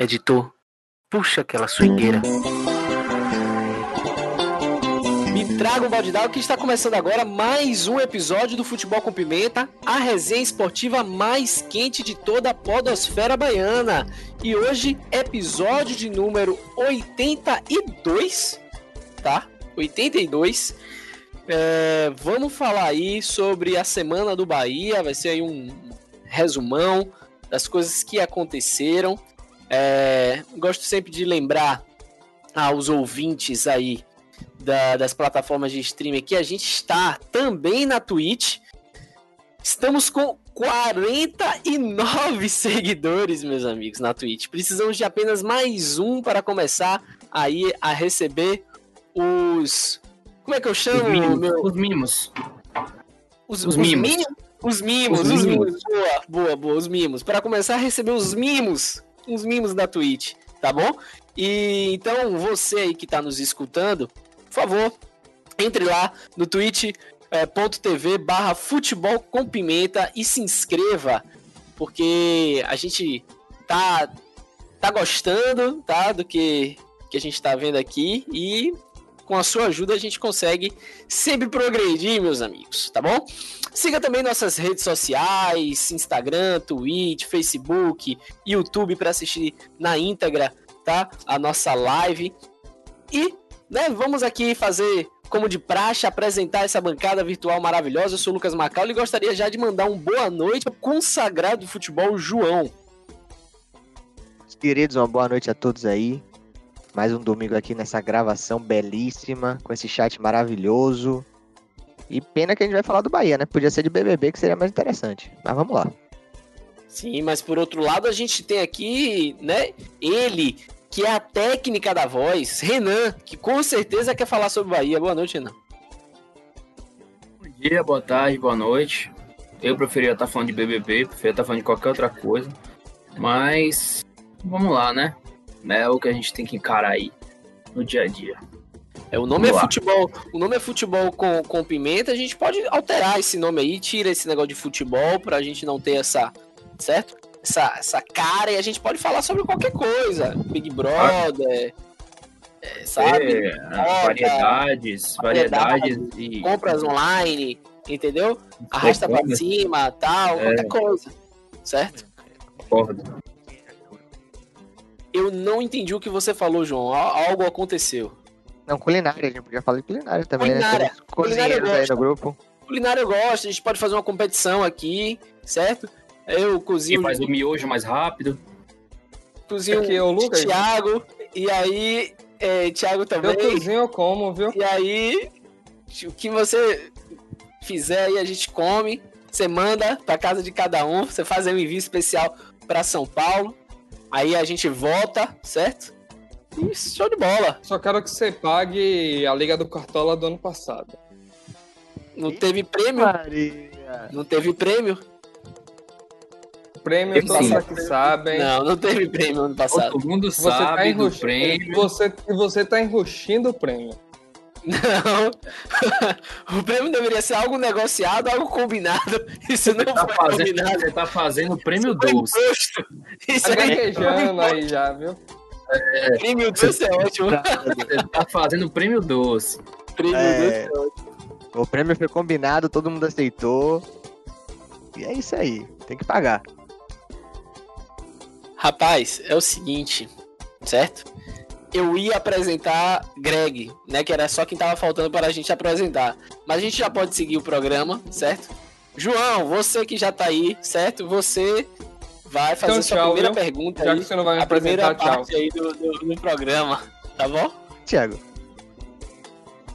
Editor, puxa aquela swingueira. Me traga um balde d'água que está começando agora mais um episódio do Futebol com Pimenta, a resenha esportiva mais quente de toda a podosfera baiana. E hoje, episódio de número 82, tá? 82. É, vamos falar aí sobre a semana do Bahia, vai ser aí um resumão das coisas que aconteceram. É, gosto sempre de lembrar aos ouvintes aí da, das plataformas de streaming que a gente está também na Twitch. Estamos com 49 seguidores, meus amigos, na Twitch. Precisamos de apenas mais um para começar aí a receber os. Como é que eu chamo? Os mimos. Meu... Os mimos. Os, Os os mimos. Os mimos, Os os mimos. mimos. Boa, boa, boa, os mimos. Para começar a receber os mimos, os mimos da Twitch, tá bom? E então, você aí que tá nos escutando, por favor, entre lá no twitch.tv barra futebol com pimenta e se inscreva, porque a gente tá, tá gostando, tá, do que, que a gente tá vendo aqui e com a sua ajuda a gente consegue sempre progredir, meus amigos, tá bom? Siga também nossas redes sociais, Instagram, Twitch, Facebook, YouTube para assistir na íntegra, tá? A nossa live. E, né, vamos aqui fazer como de praxe, apresentar essa bancada virtual maravilhosa. Eu sou o Lucas Macaulay e gostaria já de mandar um boa noite ao consagrado do futebol, João. Queridos, uma boa noite a todos aí. Mais um domingo aqui nessa gravação belíssima, com esse chat maravilhoso. E pena que a gente vai falar do Bahia, né? Podia ser de BBB, que seria mais interessante. Mas vamos lá. Sim, mas por outro lado a gente tem aqui, né, ele, que é a técnica da voz, Renan, que com certeza quer falar sobre o Bahia. Boa noite, Renan. Bom dia, boa tarde, boa noite. Eu preferia estar falando de BBB, preferia estar falando de qualquer outra coisa. Mas vamos lá, né? É o que a gente tem que encarar aí no dia a dia. É, o nome é Vamos lá. futebol, o nome é futebol com, com pimenta, a gente pode alterar esse nome aí, tira esse negócio de futebol pra gente não ter essa, certo? Essa, essa cara e a gente pode falar sobre qualquer coisa, Big Brother, é, sabe? É, variedades, variedades e compras online, entendeu? Arrasta pra Concordo. cima, tal, É. qualquer coisa, certo? Concordo. Eu não entendi o que você falou, João. Al- Algo aconteceu. Não, culinária, a gente podia falar de culinária também, Culinária. né? Culinária eu cozinheiros aí gosto. no grupo. Culinária eu gosto, a gente pode fazer uma competição aqui, certo? Eu cozinho, Quem faz o miojo mais rápido. cozinho Aqui é o Lucas. Thiago, e aí, é, Thiago Eu também. cozinho eu como, viu? E aí, o que você fizer aí, a gente come. Você manda pra casa de cada um. Você faz um envio especial pra São Paulo. Aí a gente volta, certo? E show de bola. Só quero que você pague a Liga do Cartola do ano passado. Não teve prêmio? Maria. Não teve prêmio? Prêmio Teve todos sim. aqui sabem. Não, não teve prêmio ano passado. Todo mundo Você tá sabe do enrustindo. prêmio. Você, e você tá enrustindo o prêmio. Não. o prêmio deveria ser algo negociado, algo combinado. Isso não Tá foi fazendo, combinado. você tá fazendo prêmio doce. imposto. Isso Tá é gaguejando aí já, viu? Prêmio doce é ótimo. Você tá fazendo prêmio doce. Prêmio É. doce é ótimo. O prêmio foi combinado, todo mundo aceitou. E é isso aí, tem que pagar. Rapaz, é o seguinte, certo? Eu ia apresentar Greg, né? Que era só quem tava faltando para a gente apresentar. Mas a gente já pode seguir o programa, certo? João, você que já tá aí, certo? Você vai fazer Então, sua tchau, primeira viu? pergunta Já aí. que você não vai me a primeira apresentar, tchau. parte aí do, do, do programa, tá bom? Thiago.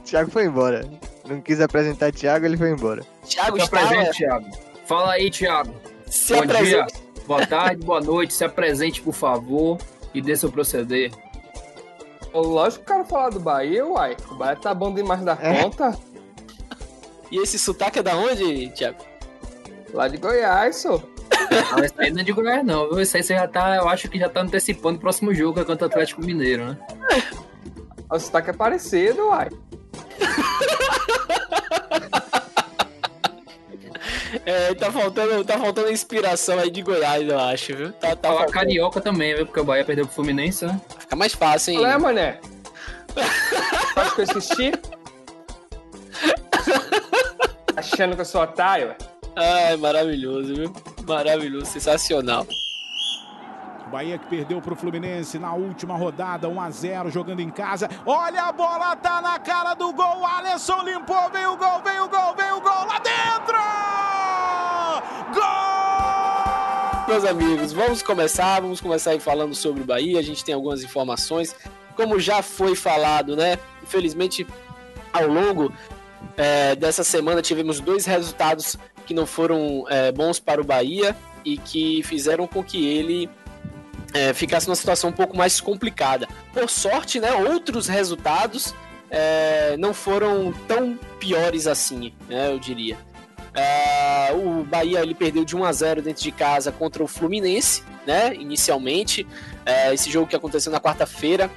Thiago foi embora. Não quis apresentar Thiago, ele foi embora. Thiago Se está apresente, Thiago. Fala aí, Thiago. se Bom apresenta. dia, boa tarde, boa noite. Se apresente, por favor, e dê seu proceder. Lógico que eu quero falar do Bahia, uai. O Bahia tá bom demais da É. conta. E esse sotaque é da onde, Thiago? Lá de Goiás, só. Não, isso aí não é de Goiás, não, viu? Isso aí você já tá, eu acho que já tá antecipando o próximo jogo é contra o Atlético Mineiro, né? O sotaque é parecido, uai. É, tá faltando, tá faltando inspiração aí de Goiás, eu acho, viu? Tá, tá faltando. carioca também, viu? Porque o Bahia perdeu pro Fluminense, né? Fica mais fácil, hein? É, mané? Acho que eu assisti? Achando que eu sou otário? ué? Ai, maravilhoso, viu? Maravilhoso, sensacional. Bahia que perdeu para o Fluminense na última rodada, 1 a 0 jogando em casa. Olha a bola, tá na cara do gol. Alisson limpou, veio o gol, veio o gol, veio o gol lá dentro! Gol! Meus amigos, vamos começar, vamos começar aí falando sobre o Bahia. A gente tem algumas informações. Como já foi falado, né? Infelizmente, ao longo é, dessa semana tivemos dois resultados que não foram é, bons para o Bahia e que fizeram com que ele é, ficasse numa situação um pouco mais complicada. Por sorte, né? Outros resultados é, não foram tão piores assim, né? Eu diria. É, o Bahia ele perdeu de 1 a 0 dentro de casa contra o Fluminense, né? Inicialmente, É, esse jogo que aconteceu na quarta-feira,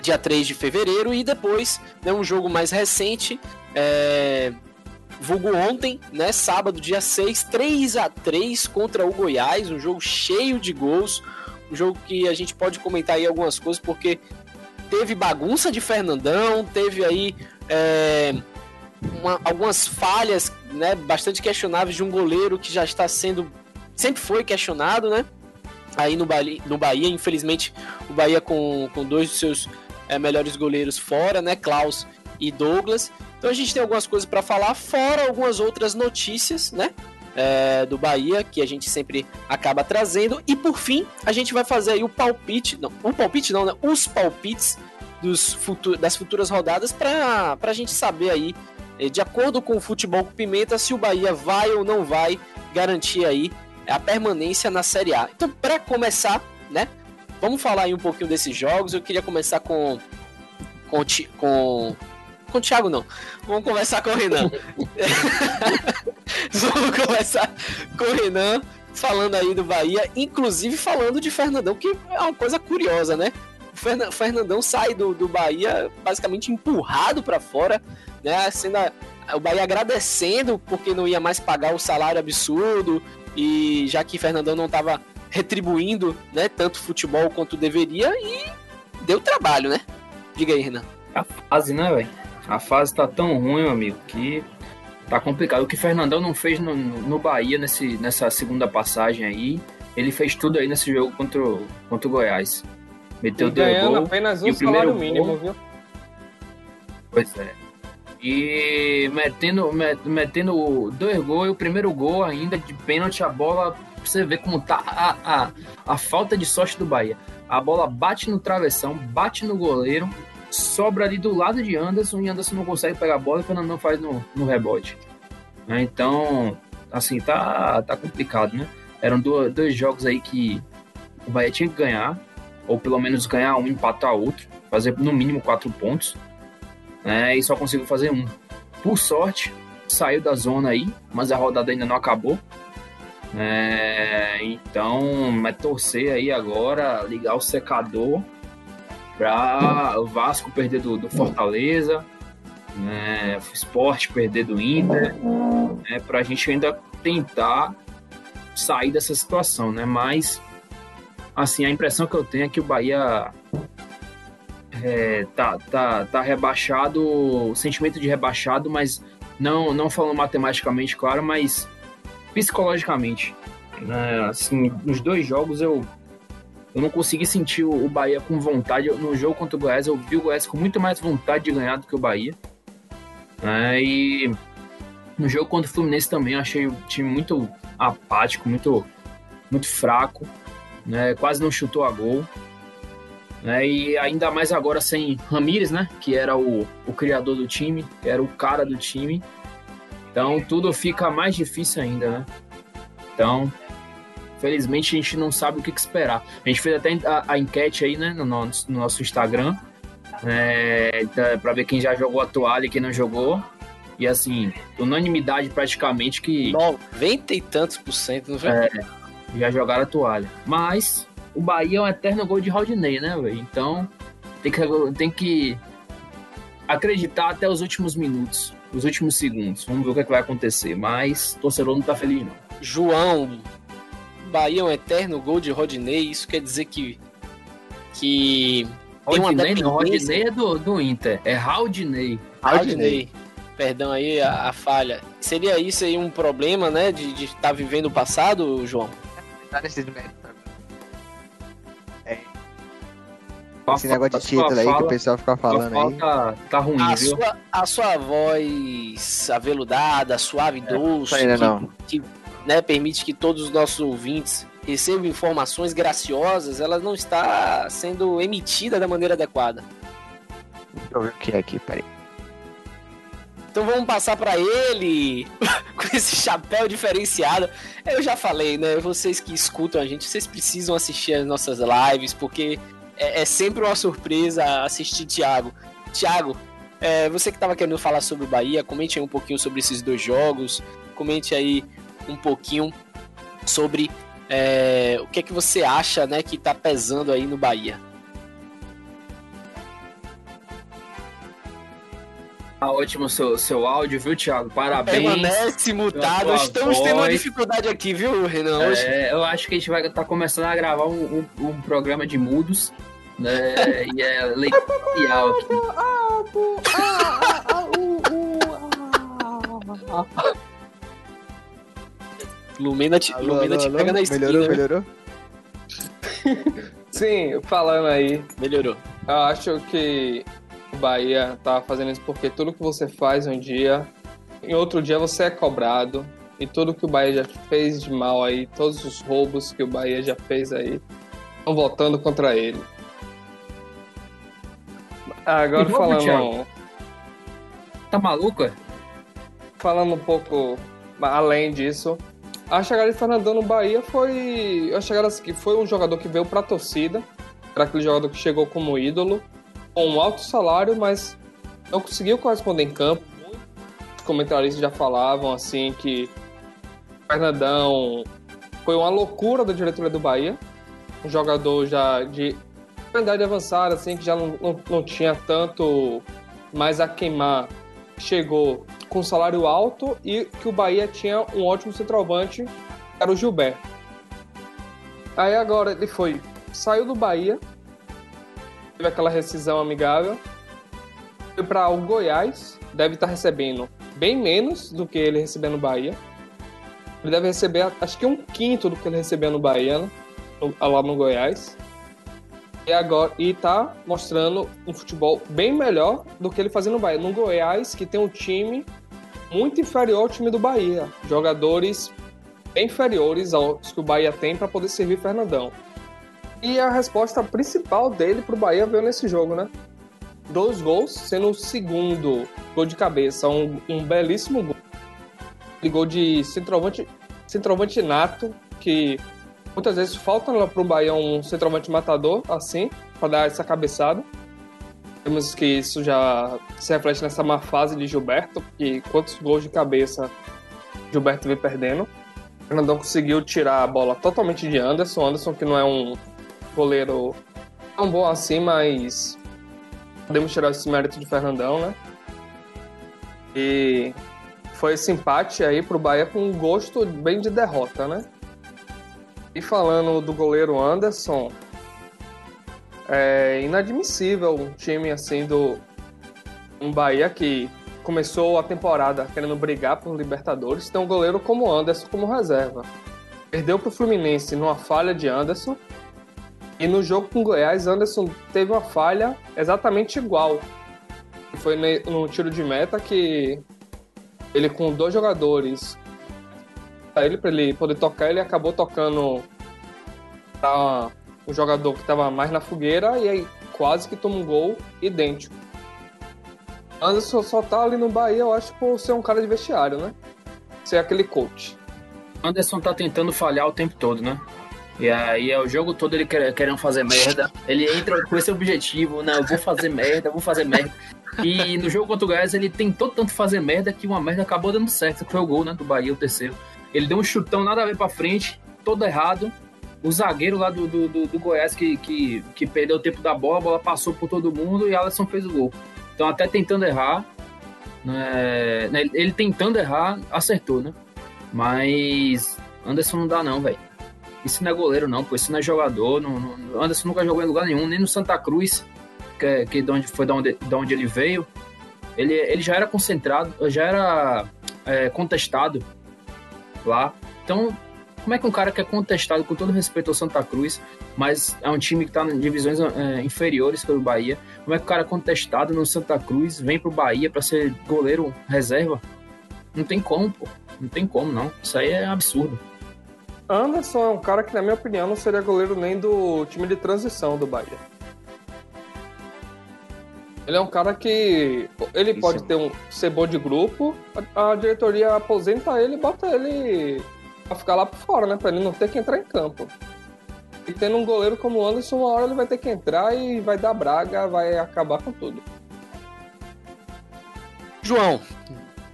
dia 3 de fevereiro, e depois, né, um jogo mais recente, é, vulgo ontem, né, sábado, dia 6, 3 a 3 contra o Goiás, um jogo cheio de gols, um jogo que a gente pode comentar aí algumas coisas, porque teve bagunça de Fernandão, teve aí é, uma- algumas falhas, né, bastante questionáveis de um goleiro que já está sendo, sempre foi questionado, né, aí no Bahia, no Bahia infelizmente o Bahia com, com dois dos seus é, melhores goleiros fora, né, Klaus e Douglas, então a gente tem algumas coisas para falar, fora algumas outras notícias, né, é, do Bahia, que a gente sempre acaba trazendo. E por fim, a gente vai fazer aí o palpite, não, o palpite não, né? Os palpites dos futu das futuras rodadas para a gente saber aí, eh, de acordo com o futebol com pimenta, se o Bahia vai ou não vai garantir aí a permanência na Série A. Então, para começar, né? Vamos falar aí um pouquinho desses jogos. Eu queria começar com com com com o Thiago não. Vamos começar com o Renan. Vamos começar com o Renan falando aí do Bahia, inclusive falando de Fernandão, que é uma coisa curiosa, né? O Fernan- Fernandão sai do, do Bahia basicamente empurrado para fora, né? Sendo a- o Bahia agradecendo porque não ia mais pagar o salário absurdo e já que Fernandão não estava retribuindo, né, tanto futebol quanto deveria e deu trabalho, né? Diga aí, Renan. A fase, né, velho? A fase tá tão ruim, meu amigo, que tá complicado. O que Fernandão não fez no, no Bahia nesse, nessa segunda passagem aí, ele fez tudo aí nesse jogo contra o, contra o Goiás. Meteu E dois gols. apenas e um o primeiro mínimo, gol- viu? Pois é. E metendo, met- metendo dois gols, e o primeiro gol ainda de pênalti, a bola, pra você ver como tá a, a, a falta de sorte do Bahia. A bola bate no travessão, bate no goleiro, sobra ali do lado de Anderson e Anderson não consegue pegar a bola e o Fernandão faz no, no rebote. Né, Então, assim, tá, tá complicado, né? Eram do- dois jogos aí que o Bahia tinha que ganhar, ou pelo menos ganhar um, empatar outro, fazer no mínimo quatro pontos né, e só conseguiu fazer um. Por sorte, saiu da zona aí, mas a rodada ainda não acabou. É, então, é torcer aí agora, ligar o secador para o Vasco perder do, do Fortaleza, né, o Sport perder do Inter, né, para a gente ainda tentar sair dessa situação, né? Mas, assim, a impressão que eu tenho é que o Bahia é, tá, tá, tá rebaixado, o sentimento de rebaixado, mas não, não falando matematicamente, claro, mas psicologicamente. Né? Assim, nos dois jogos eu, eu não consegui sentir o Bahia com vontade. No jogo contra o Goiás, eu vi o Goiás com muito mais vontade de ganhar do que o Bahia. Né? E no jogo contra o Fluminense também eu achei o time muito apático, muito, muito fraco. Né? Quase não chutou a gol né? E ainda mais agora sem Ramires, né? Que era o, o criador do time, era o cara do time. Então tudo fica mais difícil ainda, né? Então, felizmente a gente não sabe o que, esperar. A gente fez até a, a enquete aí, né? No nosso, no nosso Instagram, é, para ver quem já jogou a toalha e quem não jogou. E assim, unanimidade praticamente que 90 e tantos por cento, não foi? É. já jogaram a toalha. Mas o Bahia é um eterno gol de Rodinei, né, velho? Então tem que, tem que acreditar até os últimos minutos. os últimos segundos. Vamos ver o que, é que vai acontecer. Mas torcedor não tá feliz, não. João, Bahia é um eterno gol de Rodinei. Isso quer dizer que. Que. Tem uma Rodinei não, dependência- Rodinei é do, do Inter. É Raudinei. Rodinei. Perdão aí a, a falha. Seria isso aí um problema, né? De estar vivendo o passado, João? Tá nesses méritos. Sua Esse negócio de título aí que o fala- pessoal fica falando aí. fala tá ruim, A viu? sua, a sua voz aveludada, suave, doce, Não ainda que, não. Né, permite que todos os nossos ouvintes recebam informações graciosas, ela não está sendo emitida da maneira adequada. Deixa eu ver o que é aqui, peraí. Então vamos passar para ele com esse chapéu diferenciado. Eu já falei, né? Vocês que escutam a gente, vocês precisam assistir as nossas lives, porque é, é sempre uma surpresa assistir Thiago. Thiago, é, você que estava querendo falar sobre o Bahia, comente aí um pouquinho sobre esses dois jogos, comente aí um pouquinho sobre é, o que é que você acha, né, que tá pesando aí no Bahia. Tá ótimo o seu, seu áudio, viu, Thiago? Parabéns. Permanece mutado. pela Estamos voz. tendo uma dificuldade aqui, viu, Renan? Hoje. É, eu acho que a gente vai estar começando a gravar um, um- um programa de mudos, né? e é legal aqui. Lumena te, Alô, Lumena alô, te alô? pega na esquina. Melhorou, viu? melhorou? Sim, falando aí, Melhorou. eu acho que o Bahia tá fazendo isso porque tudo que você faz um dia, em outro dia você é cobrado. E tudo que o Bahia já fez de mal aí, todos os roubos que o Bahia já fez aí, estão voltando contra ele. Agora roubo, falando, Thiago? Tá maluco? é? falando um pouco além disso, a chegada de Fernandão no Bahia foi a chegada que foi um jogador que veio para a torcida, era aquele jogador que chegou como ídolo, com um alto salário, mas não conseguiu corresponder em campo. Os comentaristas já falavam assim que Fernandão foi uma loucura da diretoria do Bahia, um jogador já de idade avançada, assim, que já não, não, não tinha tanto mais a queimar. Chegou com salário alto e que o Bahia tinha um ótimo centroavante, era o Gilberto. Aí agora ele foi, saiu do Bahia, teve aquela rescisão amigável, foi para o Goiás, deve estar recebendo bem menos do que ele recebeu no Bahia. Ele deve receber, acho que um quinto do que ele recebeu no Bahia, né? Lá no Goiás. E agora e tá mostrando um futebol bem melhor do que ele fazia no Bahia. No Goiás, que tem um time muito inferior ao time do Bahia. Jogadores bem inferiores aos que o Bahia tem para poder servir Fernandão. E a resposta principal dele pro Bahia veio nesse jogo, né? Dois gols, sendo o segundo gol de cabeça, um, um belíssimo gol. Gol de centroavante, centroavante nato, que muitas vezes falta lá pro Bahia um centroavante matador, assim, para dar essa cabeçada. Temos que isso já se reflete nessa má fase de Gilberto, que quantos gols de cabeça Gilberto vem perdendo. O Fernandão conseguiu tirar a bola totalmente de Anderson. Anderson, que não é um goleiro tão bom assim, mas podemos tirar esse mérito de Fernandão, né? E foi esse empate aí pro Bahia com um gosto bem de derrota, né? E falando do goleiro Anderson, é inadmissível um time assim do um Bahia que começou a temporada querendo brigar por Libertadores, tem um goleiro como Anderson como reserva. Perdeu pro Fluminense numa falha de Anderson. E no jogo com o Goiás, Anderson teve uma falha exatamente igual. Foi no tiro de meta que ele com dois jogadores ele para ele poder tocar, ele acabou tocando para o jogador que estava mais na fogueira e aí quase que toma um gol idêntico. Anderson só tá ali no Bahia, eu acho, por ser um cara de vestiário, né? Ser aquele coach. Anderson tá tentando falhar o tempo todo, né? E aí é o jogo todo ele quer- querendo fazer merda. Ele entra com esse objetivo, não, eu vou fazer merda, vou fazer merda. E no jogo contra o Goiás ele tentou tanto fazer merda que uma merda acabou dando certo, foi o gol, né, do Bahia, o terceiro. Ele deu um chutão nada a ver pra frente, todo errado. O zagueiro lá do, do, do- do Goiás que, que, que perdeu o tempo da bola, a bola passou por todo mundo e Alisson fez o gol. Então até tentando errar, Né, né, ele tentando errar, acertou, né? Mas Anderson não dá não, velho. Isso não é goleiro não, pô. Isso não é jogador. Não, não, Anderson nunca jogou em lugar nenhum, nem no Santa Cruz, que, que de onde, foi da onde, de onde ele veio. Ele, ele já era concentrado, já era é, contestado lá. Então, como é que um cara que é contestado, com todo respeito ao Santa Cruz, mas é um time que está em divisões é, inferiores pelo Bahia, como é que o cara é contestado no Santa Cruz vem pro Bahia para ser goleiro reserva? Não tem como, pô. Não tem como, não. Isso aí é absurdo. Anderson é um cara que, na minha opinião, não seria goleiro nem do time de transição do Bahia. Ele é um cara que ele Isso. pode ter um ser bom de grupo, a, a diretoria aposenta ele e bota ele pra ficar lá por fora, né? Pra ele não ter que entrar em campo. E tendo um goleiro como o Anderson, uma hora ele vai ter que entrar e vai dar braga, vai acabar com tudo. João,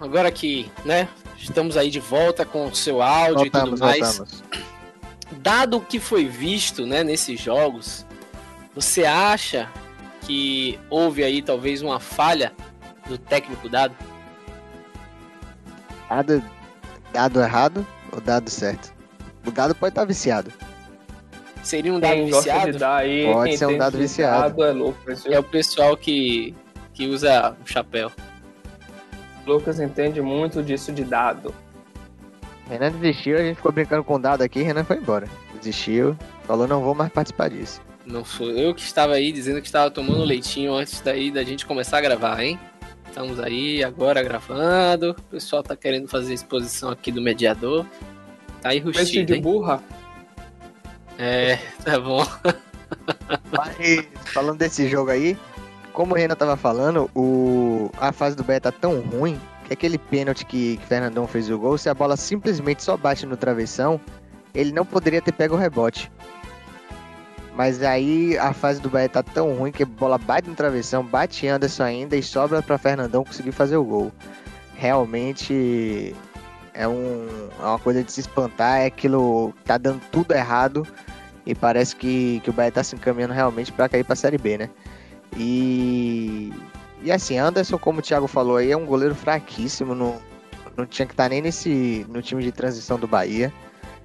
agora que, né, estamos aí de volta com o seu áudio voltamos, e tudo mais. Voltamos. Dado o que foi visto, né, nesses jogos, você acha que houve aí talvez uma falha do técnico dado? Dado, dado errado ou dado certo? O dado pode estar viciado. Seria um dado quem viciado? Aí, pode ser um dado viciado. Dado é, louco, é o pessoal que, que usa o chapéu. Lucas entende muito disso de dado. Renan desistiu, a gente ficou brincando com dado aqui, Renan foi embora. Desistiu, falou não vou mais participar disso. Não sou eu que estava aí dizendo que estava tomando leitinho antes daí da gente começar a gravar, hein? Estamos aí agora gravando. O pessoal tá querendo fazer exposição aqui do mediador. Tá aí rustido, de burra? É, tá bom. Mas, falando desse jogo aí, como o Renan tava falando, o... a fase do Bahia tá tão ruim que aquele pênalti que, que Fernandão fez o gol, se a bola simplesmente só bate no travessão, ele não poderia ter pego o rebote. Mas aí a fase do Bahia tá tão ruim que a bola bate no travessão, bate Anderson ainda e sobra para Fernandão conseguir fazer o gol. Realmente é, um, é uma coisa de se espantar, é aquilo tá dando tudo errado e parece que, que o Bahia tá se encaminhando realmente para cair para Série B, né? E, e assim, Anderson, como o Thiago falou aí, é um goleiro fraquíssimo, não, não tinha que estar tá nem nesse no time de transição do Bahia.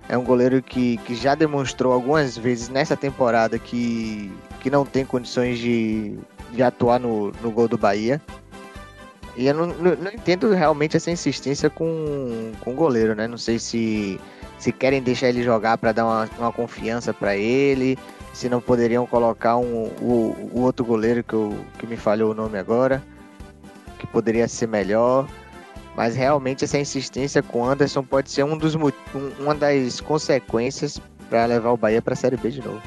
É um goleiro que, que já demonstrou algumas vezes nessa temporada que, que não tem condições de, de atuar no, no gol do Bahia. E eu não, não, não entendo realmente essa insistência com, com o goleiro, né? Não sei se, se querem deixar ele jogar para dar uma, uma confiança para ele, se não poderiam colocar um, o, o outro goleiro que, eu, que me falhou o nome agora, que poderia ser melhor. Mas realmente essa insistência com o Anderson pode ser um dos, um, uma das consequências para levar o Bahia para a Série B de novo.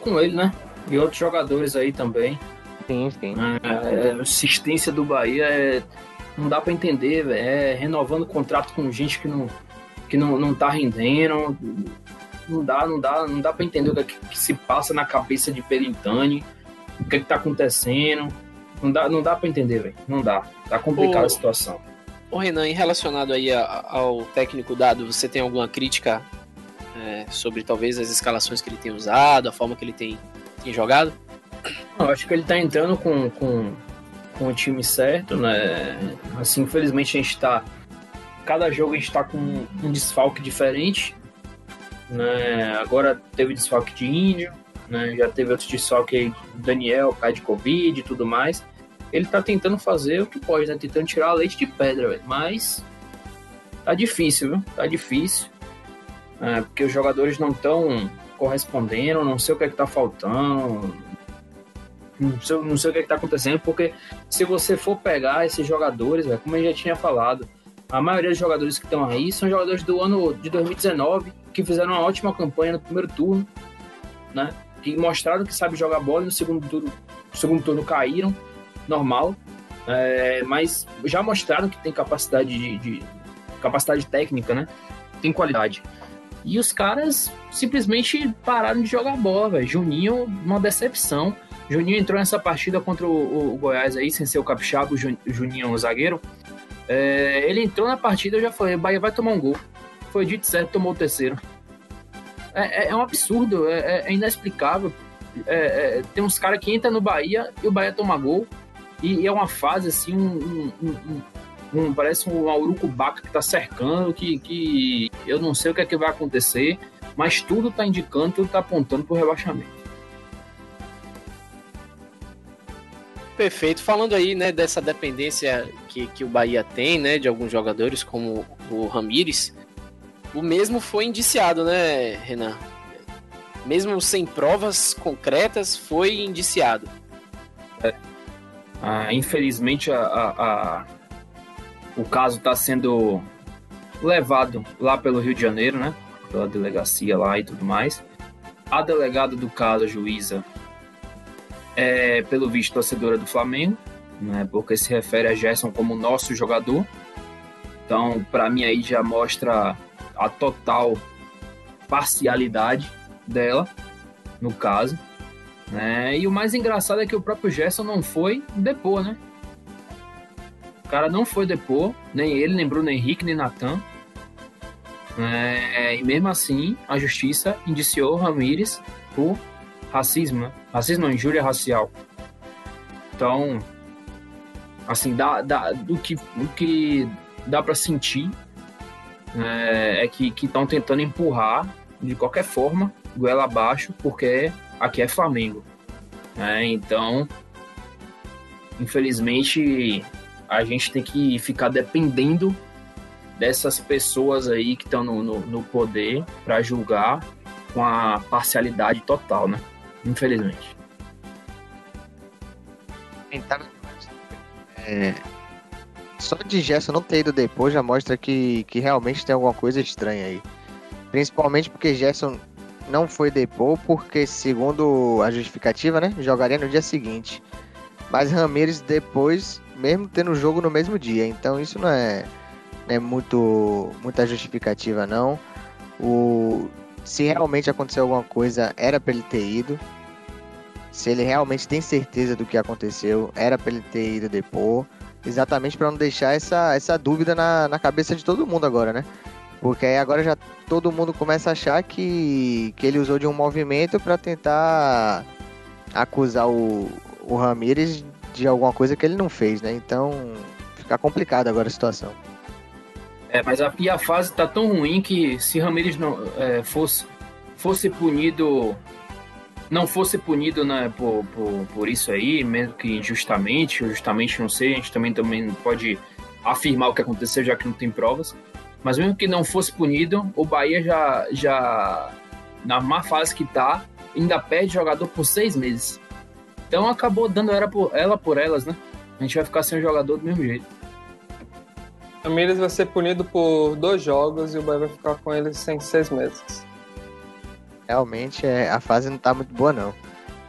Com ele, né? E outros jogadores aí também. Sim, sim. É, a assistência do Bahia é, não dá para entender, é renovando contrato com gente que não, que não, não tá rendendo. Não dá, não dá, não dá para entender o que, é que, se passa na cabeça de Pelintani, o que, é que tá acontecendo. Não dá, não dá para entender, velho. Não dá. Tá complicada a situação. Ô Renan, em relacionado aí ao técnico dado, você tem alguma crítica é, sobre talvez as escalações que ele tem usado, a forma que ele tem, tem jogado? Eu acho que ele tá entrando com, com, com o time certo, né? Assim, infelizmente a gente tá. Cada jogo a gente tá com um desfalque diferente. Né? Agora teve desfalque de índio, né? Já teve outro desfalque aí, Daniel, cai de Covid e tudo mais ele tá tentando fazer o que pode, né? Tentando tirar a leite de pedra, velho. Mas tá difícil, viu? Tá difícil. É, porque os jogadores não estão correspondendo, não sei o que é que tá faltando. Não sei, não sei o que é que tá acontecendo, porque se você for pegar esses jogadores, véio, como eu já tinha falado, a maioria dos jogadores que estão aí são jogadores do ano de 2019, que fizeram uma ótima campanha no primeiro turno, né? Que mostraram que sabe jogar bola e no segundo turno, no segundo turno caíram normal, é, mas já mostraram que tem capacidade de, de, capacidade técnica, né? Tem qualidade. E os caras simplesmente pararam de jogar bola, velho. Juninho, uma decepção. Juninho entrou nessa partida contra o, o Goiás aí, sem ser o Capixaba, Juninho, o zagueiro. É, ele entrou na partida, eu já falei, o Bahia vai tomar um gol. Foi dito certo, tomou o terceiro. É, é, é um absurdo, é, é, é inexplicável. É, tem uns caras que entram no Bahia e o Bahia toma gol E é uma fase assim, um, um, um, um parece um urucubaca que tá cercando, que, que eu não sei o que é que vai acontecer, mas tudo tá indicando, tudo tá apontando pro rebaixamento. Perfeito. Falando aí, né, dessa dependência que, que o Bahia tem, né, de alguns jogadores, como o Ramires, o mesmo foi indiciado, né, Renan? Mesmo sem provas concretas, foi indiciado. É. Ah, infelizmente, a, a, a, o caso está sendo levado lá pelo Rio de Janeiro, né? Pela delegacia lá e tudo mais. A delegada do caso, a juíza, é, pelo visto, torcedora do Flamengo, né, porque se refere a Gerson como nosso jogador. Então, para mim, aí já mostra a total parcialidade dela, no caso. Né? E o mais engraçado é que o próprio Gerson não foi depor, né? O cara não foi depor, nem ele, nem Bruno Henrique, nem Natan. É, e mesmo assim, a justiça indiciou Ramírez por racismo, né? Racismo injúria racial. Então, assim, dá, dá, do, que, do que dá para sentir é, é que estão tentando empurrar de qualquer forma goela abaixo, porque aqui é Flamengo. Né? Então, infelizmente, a gente tem que ficar dependendo dessas pessoas aí que estão no, no, no poder para julgar com a parcialidade total, né? infelizmente. É, só de Gerson não ter ido depois já mostra que, que realmente tem alguma coisa estranha aí. Principalmente porque Gerson não foi depor porque, segundo a justificativa, né, jogaria no dia seguinte. Mas Ramires depois, mesmo tendo o jogo no mesmo dia. Então isso não é, não é muito, muita justificativa, não. O, se realmente aconteceu alguma coisa, era para ele ter ido. Se ele realmente tem certeza do que aconteceu, era para ele ter ido depor. Exatamente para não deixar essa, essa dúvida na, na cabeça de todo mundo agora, né? Porque aí agora já todo mundo começa a achar que, que ele usou de um movimento para tentar acusar o, o Ramires de alguma coisa que ele não fez, né? Então fica complicado agora a situação. É, mas a, e a fase tá tão ruim que se Ramires não é, fosse, fosse punido, não fosse punido né, por, por, por isso aí, mesmo que injustamente, ou justamente não sei, a gente também, também pode afirmar o que aconteceu, já que não tem provas. Mas mesmo que não fosse punido, o Bahia já, já na má fase que tá, ainda perde jogador por seis meses. Então acabou dando ela por, ela por elas, né? A gente vai ficar sem o jogador do mesmo jeito. Ramírez vai ser punido por dois jogos e o Bahia vai ficar com ele sem seis meses. Realmente é, a fase não tá muito boa, não.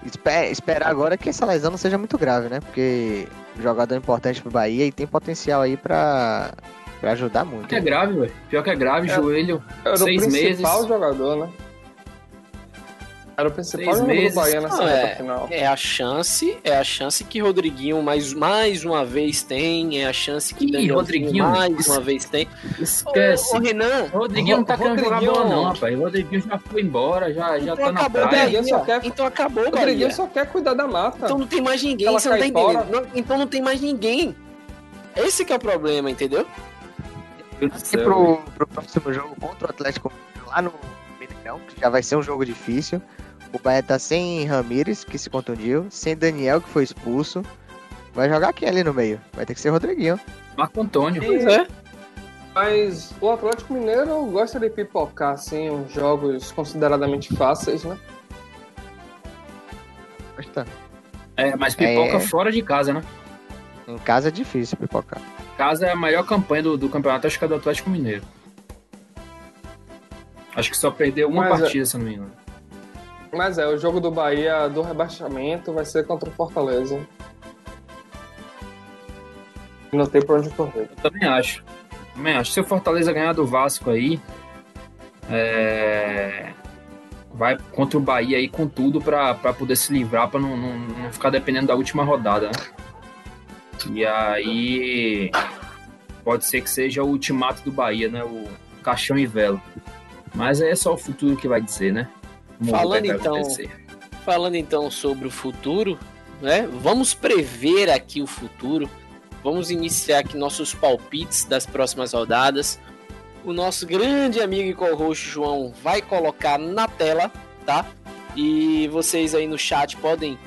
Esper, esperar agora que essa lesão não seja muito grave, né? Porque jogador importante pro Bahia e tem potencial aí pra, pra ajudar muito. Pior que é grave, velho. Pior que é grave, é, joelho, seis meses. o principal jogador, né? Era o principal Seis meses. do Bahia nessa Não, é, final. é a chance, é a chance que Rodriguinho mais, mais uma vez tem, é a chance que Ih, Rodriguinho, mais es- uma vez tem. Esquece. Ô, ô, Renan, O Rodriguinho não tá querendo jogar Rodriguinho- bola, não, rapaz. O Rodriguinho já foi embora, já, já então tá na acabou o praia. Bahia, quer- então acabou o O Rodriguinho só quer cuidar da mata. Então não tem mais ninguém, Ela você não tá entendendo. Não- então não tem mais ninguém. Esse que é o problema, entendeu? E pro, pro próximo jogo contra o Atlético lá no Mineirão, que já vai ser um jogo difícil. O Bahia tá sem Ramires, que se contundiu, sem Daniel, que foi expulso. Vai jogar quem ali no meio? Vai ter que ser Rodriguinho. Marco Antônio. Pois é. Mas o Atlético Mineiro gosta de pipocar, assim, uns jogos consideradamente fáceis, né? Tá. É, mas pipoca É. fora de casa, né? Em casa é difícil pipocar. Casa é a maior campanha do, do campeonato, acho que é do Atlético Mineiro. Acho que só perdeu uma Mas é- partida, se eu não me engano. Mas é, o jogo do Bahia do rebaixamento vai ser contra o Fortaleza. Não tem pra onde correr. Eu também acho. Também acho. Se o Fortaleza ganhar do Vasco aí, é, vai contra o Bahia aí com tudo pra, pra poder se livrar, pra não, não, não ficar dependendo da última rodada, né? E aí pode ser que seja o ultimato do Bahia, né? O caixão e vela. Mas aí é só o futuro que vai dizer, né? Falando então- acontecer. Falando então sobre o futuro, né? Vamos prever aqui o futuro. Vamos iniciar aqui nossos palpites das próximas rodadas. O nosso grande amigo e co-host João vai colocar na tela, tá? E vocês aí no chat podem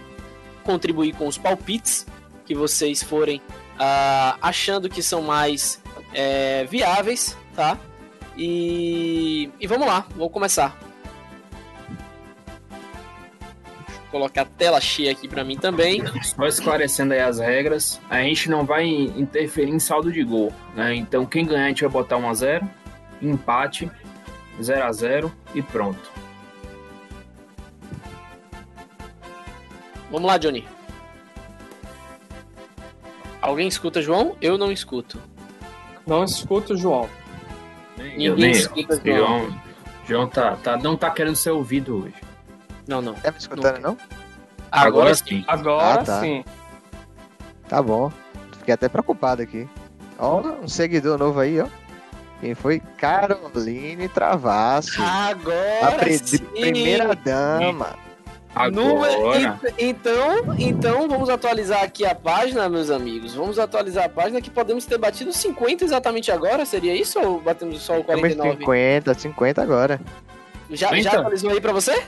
contribuir com os palpites que vocês forem uh, achando que são mais é, viáveis, tá? E, e vamos lá, vamos começar. Colocar a tela cheia aqui para mim também. Só esclarecendo aí as regras, a gente não vai interferir em saldo de gol, né? Então quem ganhar a gente vai botar 1 a 0, empate, 0 a 0 e pronto. Vamos lá, Johnny. Alguém escuta João? Eu não escuto. Não escuto João. Ninguém nem escuta João. João. João tá, tá, não tá querendo ser ouvido hoje. Não, não. Tá me escutando, não? Agora, Agora sim. Agora ah, tá. sim. Tá bom. Fiquei até preocupado aqui. Ó, um seguidor novo aí, ó. Quem foi? Caroline Travasso. Agora a sim. primeira dama. Agora. então, então vamos atualizar aqui a página, meus amigos. Vamos atualizar a página que podemos ter batido 50 exatamente agora. Seria isso ou batemos só o 49? 50, 50 agora. Já, já atualizou aí pra você?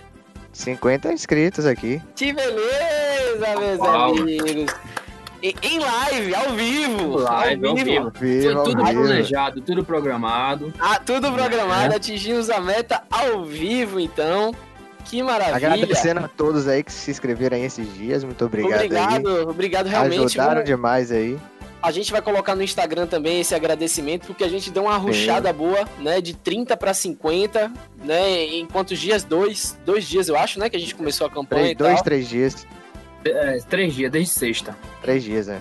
50 inscritos aqui. Que beleza, meus Uau. amigos. Em, live, ao vivo. Live, ao vivo. Ao vivo. Foi tudo planejado, tudo programado. Ah, tudo programado, é. atingimos a meta ao vivo, então. Que maravilha. Agradecendo a todos aí que se inscreveram aí esses dias. Muito obrigado. Obrigado, aí. obrigado realmente. Ajudaram demais aí. A gente vai colocar no Instagram também esse agradecimento, porque a gente deu uma ruchada boa, né? De 30 para 50, né? Em quantos dias? Dois, dois dias, eu acho, né? Que a gente começou a campanha. Três, dois, três dias. É, três dias, desde sexta. Três dias, é.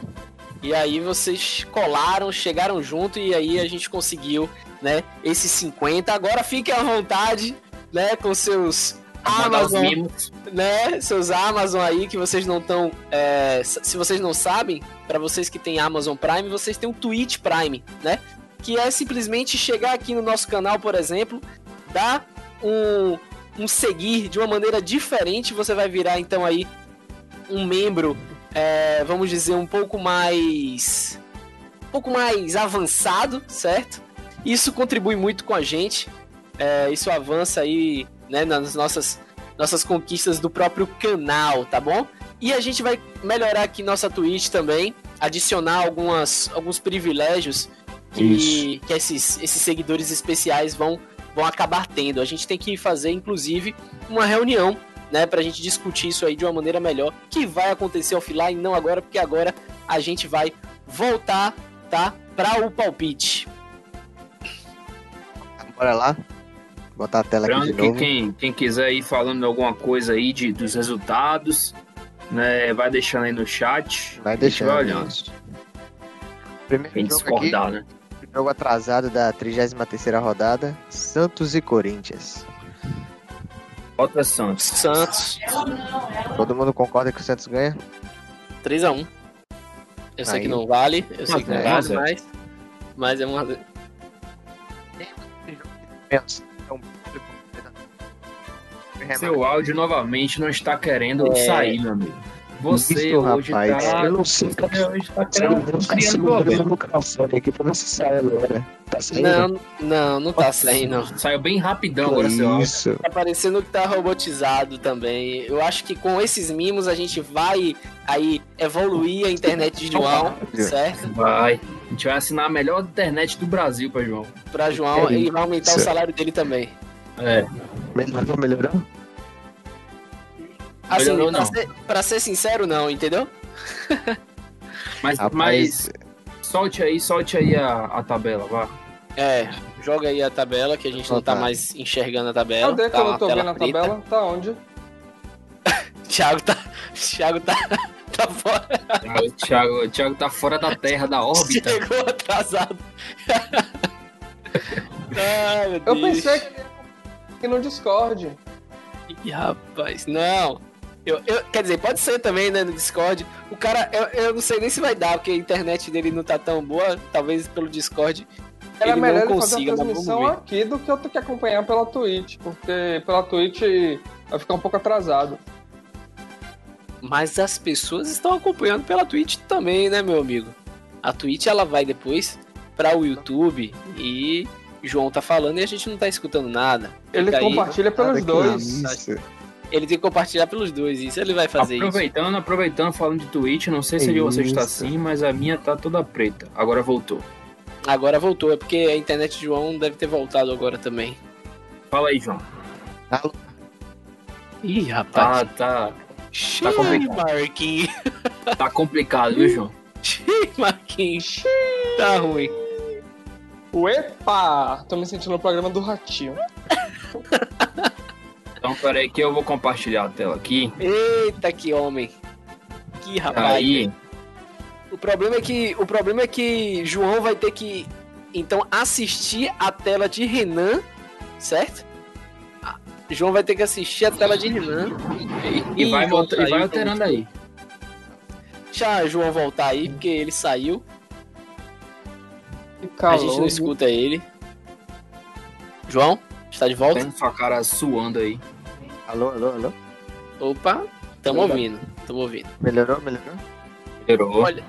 E aí vocês colaram, chegaram junto e aí a gente conseguiu, né? Esses 50. Agora fiquem à vontade, né? Com seus Amazon, né? Seus Amazon aí que vocês não estão. É, se vocês não sabem, para vocês que têm Amazon Prime, vocês têm o Twitch Prime, né? Que é simplesmente chegar aqui no nosso canal, por exemplo, dar um, um seguir de uma maneira diferente. Você vai virar então aí um membro, é, vamos dizer, um pouco mais. Um pouco mais avançado, certo? Isso contribui muito com a gente. É, isso avança aí né, nas nossas, nossas conquistas do próprio canal, tá bom? E a gente vai melhorar aqui nossa Twitch também, adicionar algumas, alguns privilégios que, que esses, esses seguidores especiais vão, vão acabar tendo. A gente tem que fazer, inclusive, uma reunião, né, pra gente discutir isso aí de uma maneira melhor, que vai acontecer offline, não agora, porque agora a gente vai voltar, tá, para o palpite. Bora lá? Botar a tela aqui de novo. Quem, quem quiser ir falando alguma coisa aí de, dos resultados, né, vai deixando aí no chat. Vai deixando. Vai olhando. Primeiro quem discordar, aqui, né? Jogo atrasado da 33 rodada, Santos e Corinthians. Bota Santos. Santos. Todo mundo concorda que o Santos ganha? 3x1. Eu sei Aí. que não vale, eu sei que não vale, mas, mas é uma. Menos. Seu áudio novamente não está querendo é... sair, meu amigo. Você Isso, hoje rapaz, tá. Eu não sei que hoje tá criando problema. aqui pra ver se sai agora. Tá saindo? Não, não, não tá saindo. Saiu bem rapidão que agora, isso? seu áudio. Tá parecendo que tá robotizado também. Eu acho que com esses mimos a gente vai aí evoluir a internet de João, certo? Vai. A gente vai assinar a melhor internet do Brasil pra João. Pra João é e vai aumentar o salário dele também. É. Melhorou, melhorou? Assim, Melhorou, pra, ser, pra ser sincero, não, entendeu? mas, mas solte aí, solte aí a, a tabela, vá. É, joga aí a tabela, que a gente não tá mais enxergando a tabela. Cadê tá que eu não tô vendo a tabela? Tá onde? Thiago tá. Thiago tá. tá fora. O Thiago, o Thiago tá fora da Terra, da órbita. Chegou atrasado. Ai, eu pensei que no Discord. Ih, rapaz, não. Eu, eu, quer dizer, pode ser também, né, no Discord. O cara, eu, eu não sei nem se vai dar, porque a internet dele não tá tão boa, talvez pelo Discord. Era ele melhor não consiga, fazer a transmissão aqui do que eu ter que acompanhar pela Twitch, porque pela Twitch vai ficar um pouco atrasado. Mas as pessoas estão acompanhando pela Twitch também, né, meu amigo? A Twitch ela vai depois para o YouTube e João tá falando e a gente não tá escutando nada. Ele Fica aí. compartilha pelos Nada que dois. Ele tem que compartilhar pelos dois, isso ele vai fazer isso. Aproveitando, aproveitando, falando de Twitch, não sei se a de vocês está assim, mas a minha tá toda preta. Agora voltou. Agora voltou, é porque a internet de João deve ter voltado agora também. Fala aí, João. Alô? Ih, rapaz. Tá, tá, Xiii, tá complicado. Marquinhos. tá complicado, viu, João? Xiii, Marquinhos. Tá ruim. Epa! Tô me sentindo no programa do Ratinho. Então, peraí que eu vou compartilhar a tela aqui. Eita, que homem. Que rapaz. Aí, O problema é que o problema é que João vai ter que então assistir a tela de Renan, certo? Ah, João vai ter que assistir a tela de Renan. e, e vai, volta, e vai alterando aí. Deixa João voltar aí, porque ele saiu. Que A gente não escuta ele. João, está de volta? Tem sua cara suando aí. Alô, alô, alô? Opa, tamo ouvindo, tamo ouvindo. Melhorou, melhorou? Melhorou. Olha,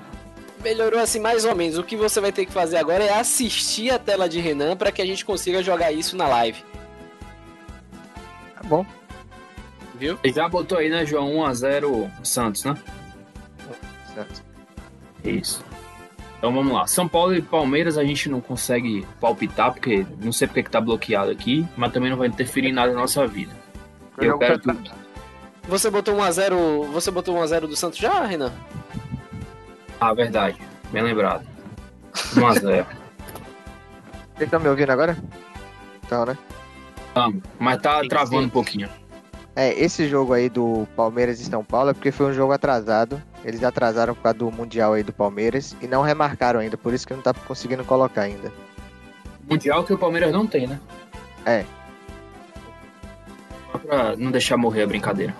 melhorou assim mais ou menos. O que você vai ter que fazer agora é assistir a tela de Renan para que a gente consiga jogar isso na live, Tá bom. viu? Ele já botou aí, né, João? 1x0 Santos, né? Certo. Isso. Então vamos lá. São Paulo e Palmeiras a gente não consegue palpitar, porque não sei porque que tá bloqueado aqui, mas também não vai interferir em nada na nossa vida. Eu jogo quero tudo. Você botou 1x0. Você botou 1x0 do Santos já, Renan? Ah, verdade. Bem lembrado. 1x0. Vocês estão me ouvindo agora? Então, né? Vamos. Mas tá travando um pouquinho. É, esse jogo aí do Palmeiras e São Paulo é porque foi um jogo atrasado. Eles atrasaram por causa do Mundial aí do Palmeiras e não remarcaram ainda, por isso que não tá conseguindo colocar ainda. Mundial que o Palmeiras não tem, né? É. Só pra não deixar morrer a brincadeira.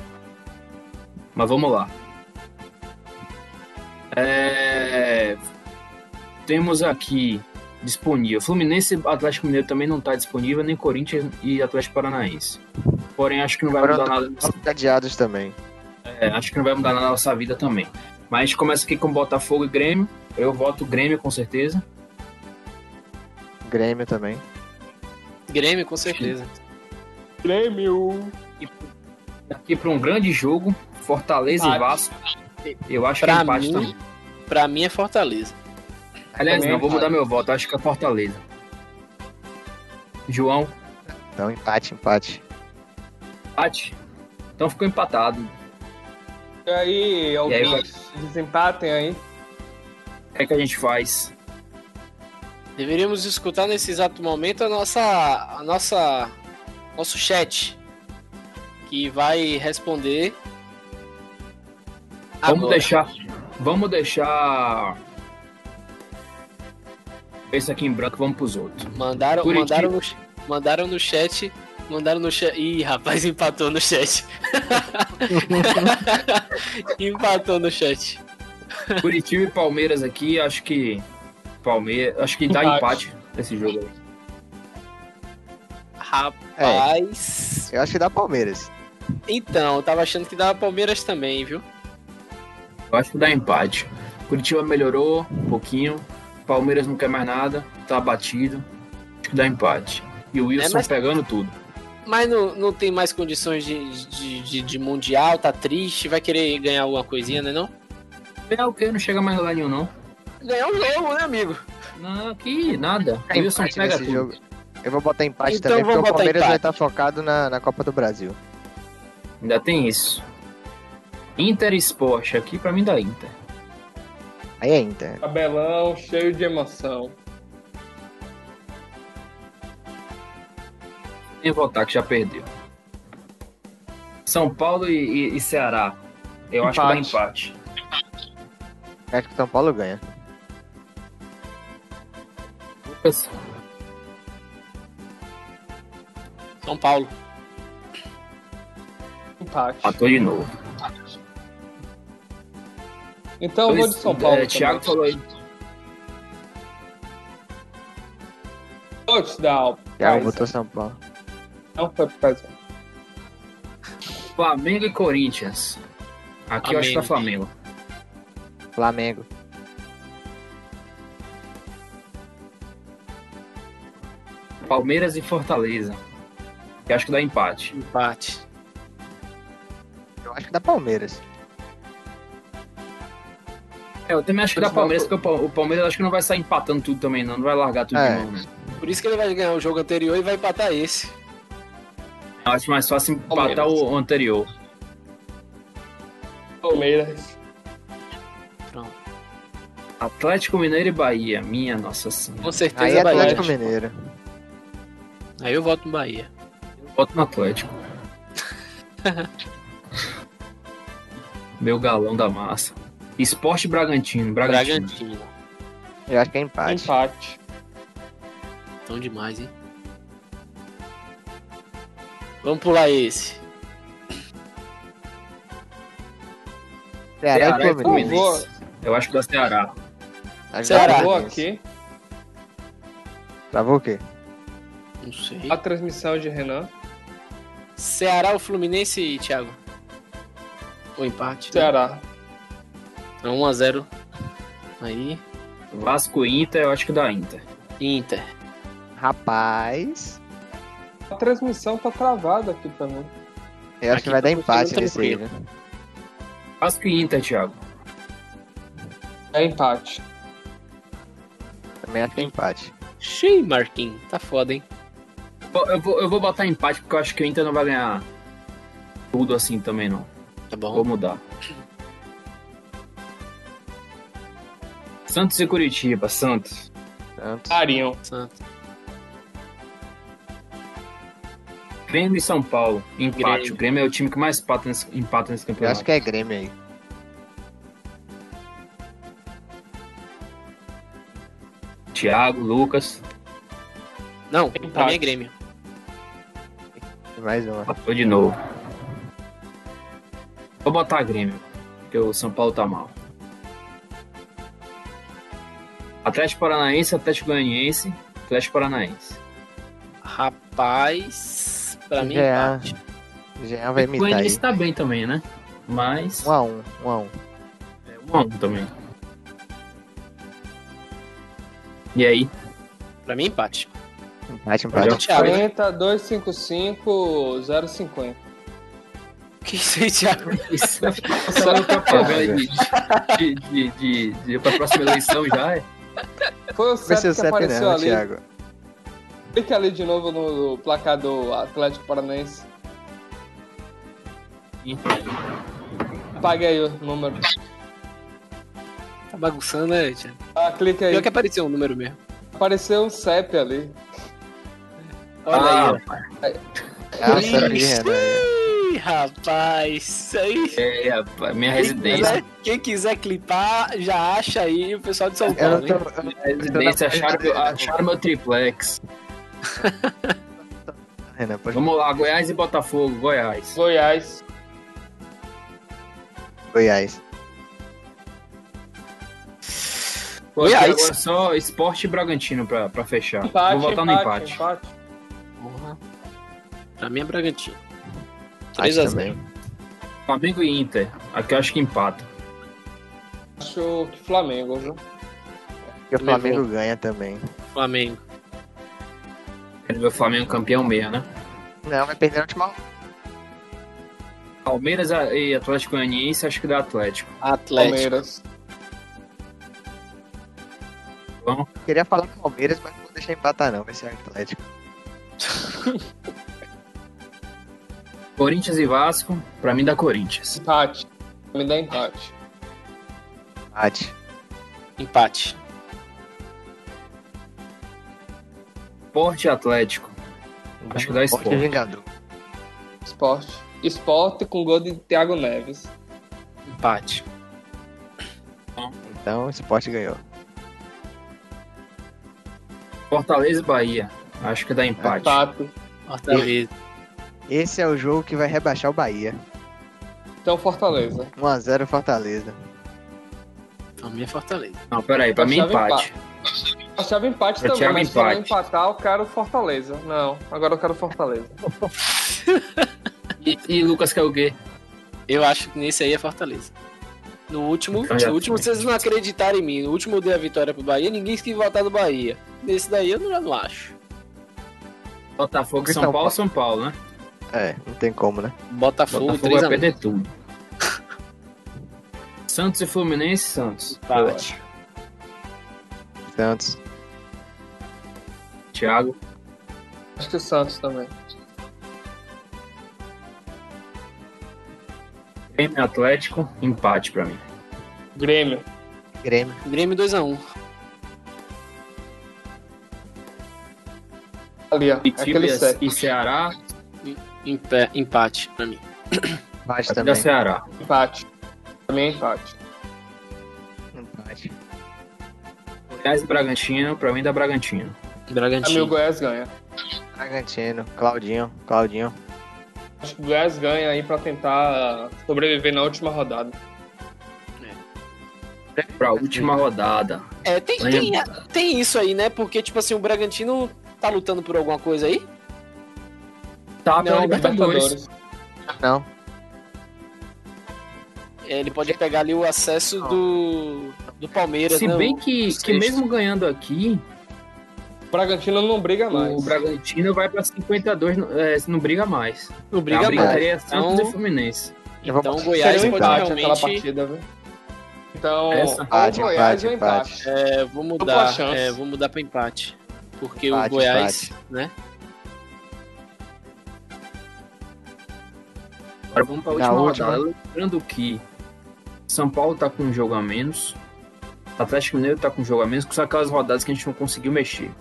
Mas vamos lá. É, Temos aqui disponível. Fluminense e Atlético Mineiro também não tá disponível, nem Corinthians e Atlético Paranaense. Porém, acho que não vai mudar nada. Estão cadeados também. É, acho que não vai mudar nada na nossa vida também. Mas a gente começa aqui com Botafogo e Grêmio. Eu voto Grêmio com certeza. Grêmio também. Grêmio, com certeza. Grêmio. Aqui para um grande jogo, Fortaleza Empate. e Vasco. Eu acho que Pra é empate mim- também. Pra mim é Fortaleza. Aliás, não, vou mudar meu voto. Acho que é Fortaleza. João, Então, empate, empate. empate. Então ficou empatado. E aí, aí, ouvintes, desempatem aí. O que é que a gente faz? Deveríamos escutar nesse exato momento a nossa. a nossa. nosso chat. Que vai responder. Vamos agora. deixar. Vamos deixar. Esse aqui em branco, vamos pros outros. Mandaram, Curitiba. mandaram, no, mandaram no chat. Mandaram no chat. Ih, rapaz, empatou no chat. empatou no chat. Curitiba e Palmeiras aqui, acho que. Palmeiras. Acho que dá Empate. empate esse jogo aí. Rapaz. Eu acho que dá Palmeiras. Então, eu tava achando que dava Palmeiras também, viu? Eu acho que dá empate. Curitiba melhorou um pouquinho. Palmeiras não quer mais nada. Tá batido. Acho que dá empate. E o Wilson É, mas- pegando tudo. Mas não, não tem mais condições de, de, de, de mundial, tá triste, vai querer ganhar alguma coisinha, né não? É o que? Não chega mais lá nenhum, não. Ganhar um jogo, né, amigo? Não, que nada. O É Wilson pega tudo. jogo. Eu vou botar empate Então também, porque o Palmeiras vai estar focado na, na Copa do Brasil. Ainda tem isso. Inter e Sport. Aqui pra mim dá Inter. Aí é Inter. Tabelão cheio de emoção. Nem votar que já perdeu. São Paulo e, e- e Ceará. Eu acho que dá Empate. empate. Acho que São Paulo ganha. Lucas, São Paulo. Empate. Matou de novo. Então eu vou de São Paulo. É, Thiago falou aí. Touchdown. Mas botou São Paulo. Não foi pro Kaiser. Flamengo e Corinthians. Aqui eu acho que dá Flamengo. Flamengo. Palmeiras e Fortaleza. Eu acho que dá empate. Empate. Eu acho que dá Palmeiras. É, eu também acho que dá Palmeiras, porque o Palmeiras acho que não vai sair empatando tudo também, não. Não vai largar tudo É. de mão, né? Por isso que ele vai ganhar o jogo anterior e vai empatar esse. Eu acho mais fácil empatar Palmeiras. o o anterior. Palmeiras. Pronto. Atlético Mineiro e Bahia. Minha nossa senhora. Com certeza Aí é Bahia. Atlético Mineiro. Aí eu voto no Bahia. Voto no Atlético. Meu galão da massa. Esporte Bragantino. Bragantino. Bragantino. Eu acho que é empate. Empate. Tão demais, hein? Vamos pular esse. Ceará, Ceará e Fluminense. Vou, Eu acho que dá Ceará. Acho Ceará. dá vou Fluminense. aqui. Travou o quê? Não sei. A transmissão de Renan. Ceará ou Fluminense, Thiago? O empate. Ceará. Então 1x0. Aí. Vasco Inter, eu acho que dá Inter. Inter. Rapaz. A transmissão tá travada aqui pra mim. Eu acho Aqui que vai dar tá empate funcionando nesse aí, né? Vasco e Inter, Thiago. É empate. Também acho que é empate. Xiii, Marquinhos. Tá foda, hein? Eu- vou, eu vou botar empate porque eu acho que o Inter não vai ganhar tudo assim também, não. Tá Vou bom. mudar. Santos e Curitiba, Santos. Santos. Carinho. Santos. Grêmio e São Paulo, empate. Grêmio. O Grêmio é o time que mais empata nesse, empata nesse Eu campeonato. acho que é Grêmio aí. Thiago, Lucas, Não, pra Empate. mim é Grêmio. Mais uma. passou de novo. Vou botar Grêmio, porque o São Paulo tá mal. Atlético Paranaense, Atlético Goianiense, Atlético Paranaense. Rapaz. Pra mim, Já. empate. Jean vai o imitar aí. Goianiense tá bem também, né? Mas. Um a um, um a um. É um a um também. E aí? Pra mim, empate. Empate, empate. Thiago. 40, 255, 050. Que isso aí, Thiago? Isso é só propaganda de, de, de, de, de, pra próxima eleição já é. Foi o CEP o que CEP apareceu não, ali. Thiago. Clica ali de novo no, placar do Atlético Paranaense. Pague aí o número. Tá bagunçando, né, Thiago? Ah, clica aí. Pior que apareceu um número mesmo. Apareceu um CEP ali. Olha Ah, aí, ó. Ah, Renan aí. Ih, rapaz, isso aí. É, rapaz, minha Quem residência. quiser, quem quiser clipar, já acha aí o pessoal de São Eu Paulo, hein? tô, eu Minha residência, acharam, acharam meu triplex. Renan, pode Vamos lá, Goiás e Botafogo, Goiás. Goiás. Goiás. Goiás. Agora só esporte e Bragantino pra, pra fechar. Empate, Vou votar empate, no empate. empate. Porra. Pra mim é Bragantino. Acho 3x0. também. Flamengo e Inter. Aqui eu acho que empata. Acho que Flamengo, viu? E o Também Flamengo ganha também. Flamengo. Quero ver o Flamengo campeão meia, né? Não, vai perder a última. Palmeiras e Atlético Goianiense, acho que dá Atlético. Atlético. Palmeiras. Queria falar Palmeiras, mas não vou deixar empatar não. Vai ser Atlético. Corinthians e Vasco, pra mim dá Corinthians. Empate. Me dá empate. Empate. Empate. Esporte e Atlético. Acho que dá Esporte Sport. Vingador. Esporte. Esporte com gol de Thiago Neves. Empate. Então, o Sport ganhou. Fortaleza e Bahia. Acho que dá empate. Empate. Fortaleza. Esse é o jogo que vai rebaixar o Bahia. Então Fortaleza. 1x0 Fortaleza. Pra mim é Fortaleza. Não, peraí, pra mim Achava empate. Achava empate Eu também, mas se não empate. empatar, eu quero Fortaleza. Não, agora eu quero Fortaleza. E, e Lucas quer o quê? Eu acho que nesse aí é Fortaleza. No último, Então no último vocês não acreditaram em mim. No último eu dei a vitória pro Bahia, ninguém quis votar do Bahia. Nesse daí eu não, não acho. Botafogo e São São Paulo, Paulo. São Paulo, né? É, não tem como, né? Botafogo, Botafogo 3 vai a 1. perder tudo. Santos e Fluminense, Santos. Empate. Santos. Thiago. Acho que o Santos também. Grêmio Atlético, empate pra mim. Grêmio. Grêmio. Grêmio 2x1. Ali, ó. Aquele e- e Ceará, Empa- Empate pra mim. Empate da também. Ceará. Empate. Também é empate. Empate. Goiás e Bragantino, pra mim dá Bragantino. Bragantino. meu Goiás ganha. Bragantino. Claudinho. Claudinho. Acho que o Goiás ganha aí pra tentar sobreviver na última rodada. Pra última rodada. É, tem, tem, tem isso aí, né? Porque, tipo assim, o Bragantino tá lutando por alguma coisa aí? Tá pela Não, Libertadores. Não. É, Ele pode pegar ali o acesso do, do Palmeiras, Se né? bem O- que, o que mesmo ganhando aqui, O Bragantino não briga mais. o Bragantino vai pra 52, não- é, não briga mais. Não a briga briga mais. teria Santos Então- e Fluminense. Então o Goiás pode empate aquela realmente... partida, viu? Então, Essa? ou Empate, o Goiás empate, ou empate. É, vou mudar, é, vou mudar pra empate. Porque o Empate, Goiás, né? Agora vamos pra Na última última. rodada. Lembrando que São Paulo tá com um jogo a menos. Atlético Mineiro tá com um jogo a menos, são aquelas rodadas que a gente não conseguiu mexer.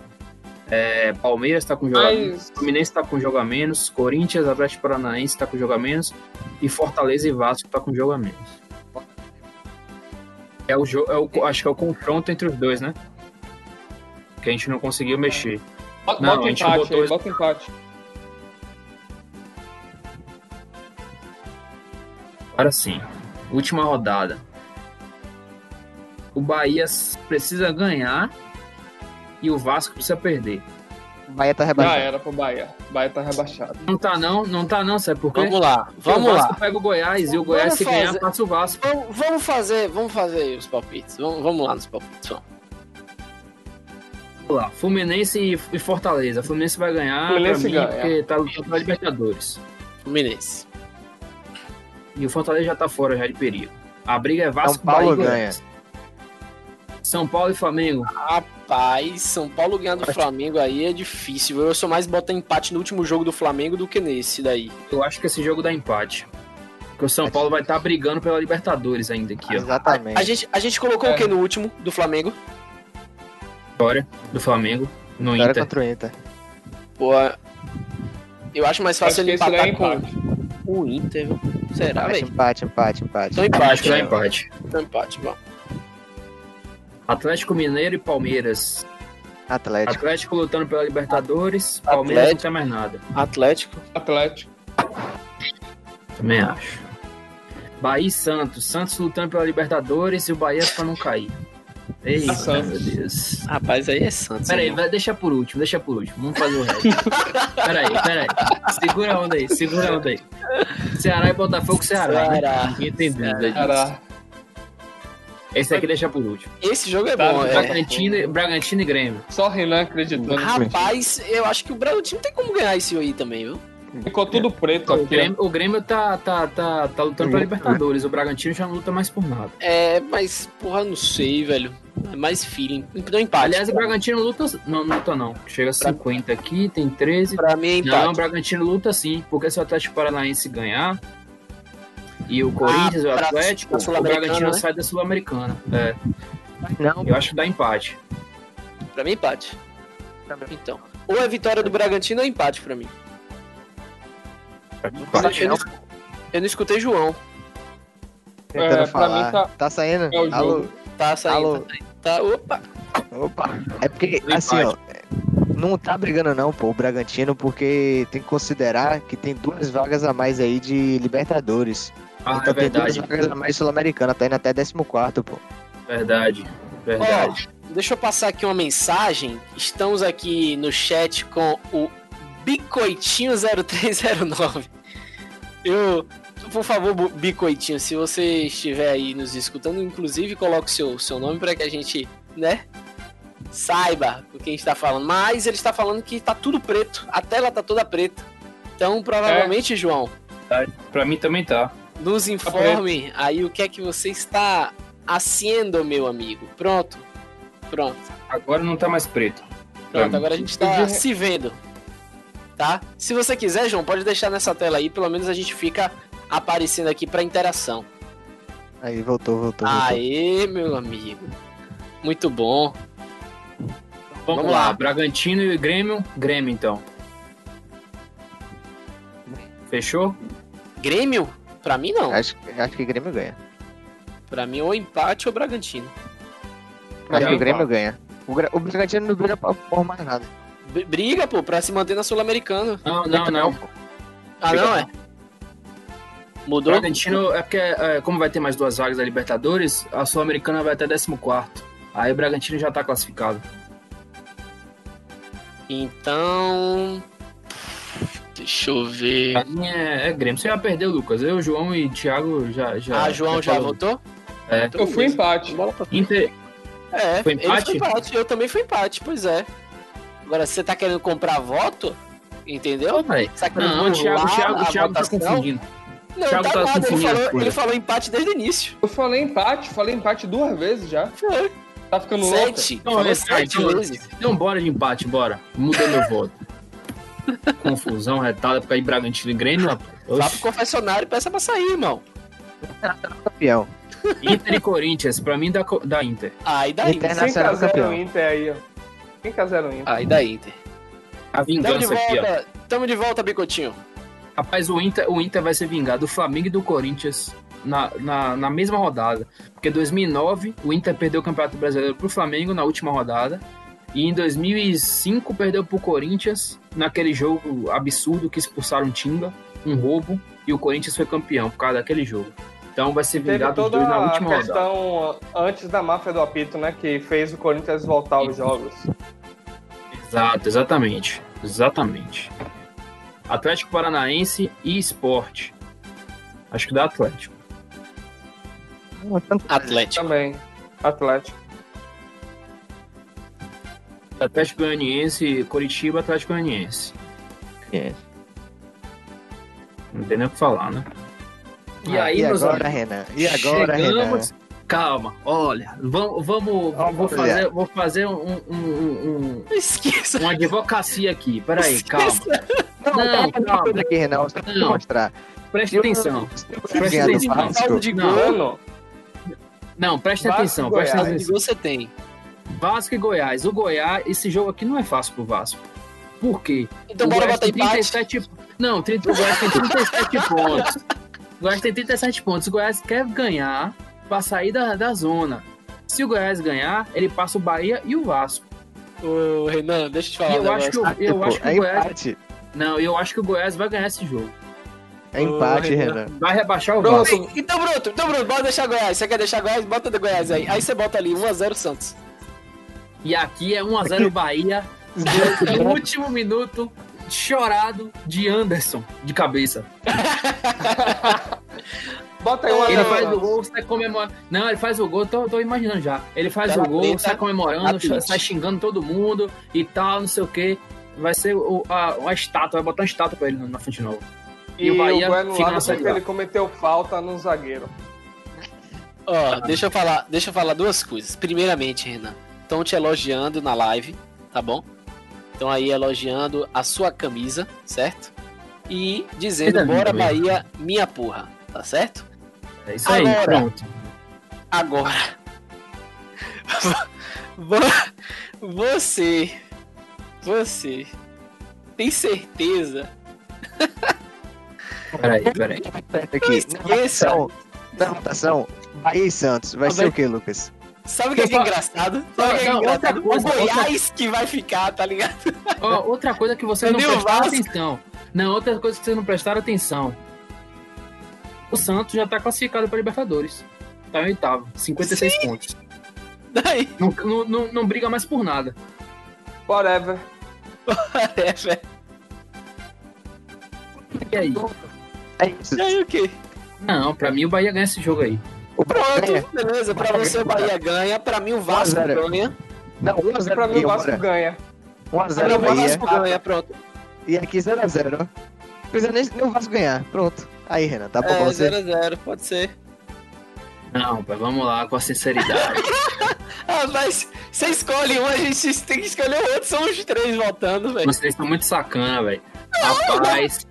É, Palmeiras tá com jogo a menos. Fluminense tá com jogo a menos, Corinthians, Atlético Paranaense tá com jogo a menos e Fortaleza e Vasco tá com jogo a menos. É o jogo, é o, acho que é o confronto entre os dois, né? Que a gente não conseguiu mexer. bota, Não, bota a gente empate botou aí, bota empate. Agora sim, última rodada. O Bahia precisa ganhar e o Vasco precisa perder. O Bahia tá Já rebaixado. era pro Bahia. O Bahia tá rebaixado. Não tá não, não tá não, sabe por quê? Vamos lá, vamos o Vasco lá. pega o Goiás e o Goiás Vamos se ganhar fazer- passa o Vasco. Vamos, vamos fazer, vamos fazer aí os palpites. Vamos, vamos lá nos palpites, vamos. Vamos lá, Fluminense e, e Fortaleza. Fluminense vai ganhar Fluminense pra mim, ganha. porque tá lutando pela Libertadores. Fluminense. E o Fortaleza já tá fora já de perigo. A briga é Vasco São Paulo Bahia ganha. Goiás. São Paulo e Flamengo. Rapaz, São Paulo ganhar do Flamengo aí é difícil. Eu sou mais bota empate no último jogo do Flamengo do que nesse daí. Eu acho que esse jogo dá empate. Porque o São Paulo vai estar brigando pela Libertadores ainda aqui, ó. Exatamente. A gente, a gente colocou É. o que no último do Flamengo? Vitória do Flamengo no Vitória Inter. contra o Inter. Pô, eu acho mais fácil Acho que ele é empatar com empate. o Inter. viu? Será, Empate, velho? empate, empate, empate. Então Acho empate, que dá empate. Então empate, bom. Atlético Mineiro e Palmeiras. Atlético. Atlético lutando pela Libertadores. Palmeiras Atlético. não tem mais nada. Atlético. Atlético. Também acho. Bahia e Santos. Santos lutando pela Libertadores e o Bahia pra não cair. Eita, Santos. meu Deus. Rapaz, aí é Santos. Peraí, vai, deixa por último, deixa por último. Vamos fazer o resto. peraí, peraí. Segura a onda aí, segura a onda aí. Ceará e Botafogo, Ceará. né? Ceará. Ninguém tem dúvida disso. Cara, Esse aqui deixa por último. Esse jogo é Tá, bom, é. Bragantino, e- Bragantino e Grêmio. só Renan acreditando. Rapaz, eu acho que o Bragantino tem como ganhar esse aí também, viu? Ficou tudo preto O aqui. Grêmio, o Grêmio tá, tá, tá, tá lutando pela Libertadores. O Bragantino já não luta mais por nada. É, mas, porra, não sei, velho. É mais feeling. Então empate. Aliás, o Bragantino luta. Não, não luta não. Chega a 50 aqui, tem 13. pra mim é empate. Não, o Bragantino luta sim, porque se o Atlético Paranaense ganhar e o Corinthians, o pra- Atlético, o Bragantino né? sai da Sul-Americana. É, Não, eu acho que dá empate. Pra mim, empate. Então. Ou é vitória do Bragantino ou empate pra mim. Empate. Eu não, eu não escutei João. tentando É, pra falar. mim tá- Tá saindo? é o Alô? Tá saindo. Alô? Tá, saindo. tá Opa. Opa. É porque, Empate. assim, ó. Não tá brigando não, pô, o Bragantino, porque tem que considerar que tem duas vagas a mais aí de Libertadores. Ah, então é verdade. mais Sul-Americana, tá indo até 14, pô. Verdade. Verdade. Ó, deixa eu passar aqui uma mensagem. Estamos aqui no chat com o Bicoitinho0309. Eu por favor, Bicoitinho, se você estiver aí nos escutando, inclusive coloque o seu, seu nome para que a gente, né, saiba o que a gente tá falando. Mas ele está falando que tá tudo preto, a tela tá toda preta. Então, provavelmente, João, Pra mim também tá. Nos informe aí o que é que você está haciendo, meu amigo. Pronto. Pronto. Agora não tá mais preto. Pronto, agora a gente tá se vendo. Tá? Se você quiser, João, pode deixar nessa tela aí, pelo menos a gente fica aparecendo aqui pra interação. Aí voltou, voltou, voltou. Aê, meu amigo. Muito bom. Vamos, Vamos lá. lá. Bragantino e Grêmio. Grêmio, então. Fechou? Grêmio? Pra mim não. Acho, acho que o Grêmio ganha. Pra mim ou empate ou Bragantino. Acho que o Grêmio ganha. O, Gra- o Bragantino não briga por, mais nada. B- Briga, pô, pra se manter na Sul-Americana. Não, não, não. Ah, Briga não é? Mudou? Bragantino é porque, é, como vai ter mais duas vagas da Libertadores, a Sul-Americana vai até 14. Aí o Bragantino já tá classificado. Então. Deixa eu ver. Mim é, é Grêmio. Você já perdeu, Lucas. Eu, João e Thiago já. já ah, João já falou. votou? É. Então, Eu fui empate. Inter, É, Foi empate? foi empate, eu também fui empate, pois é. Agora, você tá querendo comprar voto? Entendeu? Você tá Não, o Thiago, Thiago, a Thiago tá confundindo. Não, Thiago tá tá nada, ele falou, ele falou empate desde o início. Eu falei empate, falei empate duas vezes já. Foi. Tá ficando louco? Sete. Não, falou é sete sete, vezes. Então bora de empate, bora. Muda meu voto. Confusão, retada, porque aí Bragantino e Grêmio, rapaz. Vá pro confessionário e peça pra sair, irmão. Campeão. Inter e Corinthians, pra mim dá, co- dá Inter. Aí daí. Inter- 5x0 Nacional campeão. Inter aí, ó. 5x0 Inter. Aí da Inter. A Tamo de vingança aqui, ó. volta. Tamo de volta, Bicotinho. Rapaz, o Inter, o Inter vai ser vingado do Flamengo e do Corinthians na, na, na mesma rodada. Porque em 2009, o Inter perdeu o Campeonato Brasileiro pro Flamengo na última rodada. E em 2005 perdeu pro Corinthians naquele jogo absurdo que expulsaram o Timba, um roubo, e o Corinthians foi campeão por causa daquele jogo. Então vai ser vingado os dois na a última rodada. questão antes da máfia do apito, né? Que fez o Corinthians voltar aos jogos. Exato, exatamente. Exatamente. Atlético Paranaense e Esporte. Acho que dá Atlético. Atlético. Também. Atlético. Atlético Goianiense, Curitiba, Atlético Goianiense. É. Não tem nem o que falar, né? E Ah, aí, e agora, amigos, Renan? E agora, chegamos... Calma, olha, vamos, vamos Vamos vou fazer, vou fazer um, um- um- Não esqueça. um- uma advocacia aqui. Peraí, calma. Esqueça. Não, Não, não, calma. calma. aqui, Renan. Só Não. mostrar. Preste E o- atenção. ganhar do atenção. Vasco, Saldo de Não. Não, preste Vasco atenção, preste Goiás. Atenção. você tem. Vasco e Goiás. O Goiás, esse jogo aqui não é fácil pro Vasco. Por quê? Então o bora Goiás botar tem empate. 37 Não, 30, o Goiás tem 37 pontos. O Goiás tem 37 pontos. O Goiás quer ganhar pra sair da, da zona. Se o Goiás ganhar, ele passa o Bahia e o Vasco. Ô, Renan, deixa eu te falar E um eu acho que, o- eu tipo, acho que é o Goiás. empate. Não, eu acho que o Goiás vai ganhar esse jogo. É empate, Ô, Renan. Vai rebaixar o Pronto. Vasco. Então, Bruto, então, Bruto, bora deixar Goiás. Você quer deixar Goiás? Bota do Goiás aí. Aí você bota ali 1x0 Santos. E aqui é 1x0 Bahia. No último minuto, chorado de Anderson, de cabeça. bota aí uma Ele faz o gol, sai comemorando. Não, ele faz o gol, tô, tô imaginando já. Ele faz o gol, sai comemorando, Atlético. sai xingando todo mundo e tal, não sei o que. Vai ser o, a, uma estátua, vai botar uma estátua pra ele na frente de novo. E, E o o Bahia Bahia fica anulado na Série porque ele cometeu falta no zagueiro. Ó, deixa eu falar, deixa eu falar duas coisas. Primeiramente, Renan, estão te elogiando na live, tá bom? Estão aí elogiando a sua camisa, certo? E dizendo, linda bora mesmo. Bahia, minha porra, tá certo? É isso aí, Agora. pronto. Agora. Vo- Você. Você. Tem certeza? Peraí, peraí. Aqui, esqueça. na votação, na votação, Bahia e Santos. Vai Ah, ser vai- o que, Lucas? Sabe o que é, que é engraçado? Sabe o que é, é Não, outra engraçado? coisa, o Goiás que vai ficar, tá ligado? Ó, outra coisa que vocês não prestaram atenção. Não, outra coisa que vocês não prestaram atenção. O Santos já tá classificado para Libertadores. Tá em oitavo, 56 pontos. Daí, Não, não, não, não briga mais por nada. Whatever. é, velho. E aí? É isso. E aí o quê? Não, pra mim o Bahia ganha esse jogo aí. O Bahia ganha. Pronto, beleza. Pra você o Bahia ganha. Pra mim o Vasco 1 a 0. ganha. Não, 1x0 Pra mim o Vasco ganha. Pra 1x0 mim o. Vasco ganha, pronto. E aqui 0x0, ó. Não precisa nem, nem o Vasco ganhar. Pronto. Aí, Renan, tá bom É, você? 0x0, pode ser. Não, pai, vamos lá com a sinceridade. Ah, mas você escolhe um, a gente tem que escolher o outro. São os três votando, velho. Vocês estão muito sacana, velho. Rapaz,